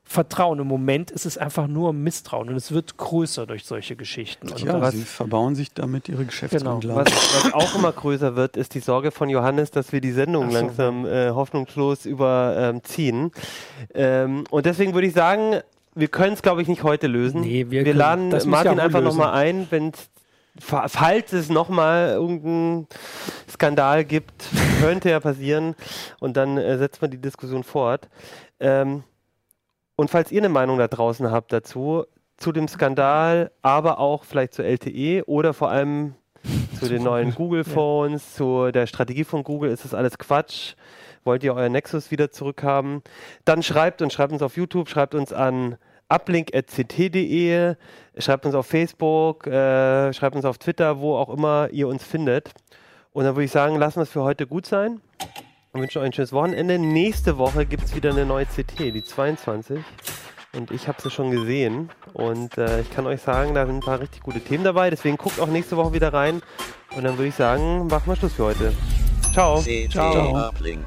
Vertrauen. Im Moment ist es einfach nur Misstrauen und es wird größer durch solche Geschichten. Und ja, sie verbauen sich damit ihre Geschäftsgrundlagen. Genau. Was, was, auch immer größer wird, ist die Sorge von Johannes, dass wir die Sendung so. langsam äh, hoffnungslos überziehen. Ähm, und deswegen würde ich sagen, wir können es, glaube ich, nicht heute lösen. Nee, wir, wir laden Martin einfach nochmal ein, wenn es falls es nochmal irgendeinen Skandal gibt, könnte ja passieren und dann äh, setzt man die Diskussion fort. Ähm, und falls ihr eine Meinung da draußen habt dazu, zu dem Skandal, aber auch vielleicht zur LTE oder vor allem zu den neuen Google Phones, ja. zu der Strategie von Google, ist das alles Quatsch? Wollt ihr euer Nexus wieder zurückhaben? Dann schreibt und schreibt uns auf YouTube, schreibt uns an uplink.ct.de, schreibt uns auf Facebook, äh, schreibt uns auf Twitter, wo auch immer ihr uns findet. Und dann würde ich sagen, lassen wir es für heute gut sein. Ich wünsche euch ein schönes Wochenende. Nächste Woche gibt es wieder eine neue CT, die 22. Und ich habe sie schon gesehen. Und äh, ich kann euch sagen, da sind ein paar richtig gute Themen dabei. Deswegen guckt auch nächste Woche wieder rein. Und dann würde ich sagen, machen wir Schluss für heute. Ciao. CT Ciao. Uplink.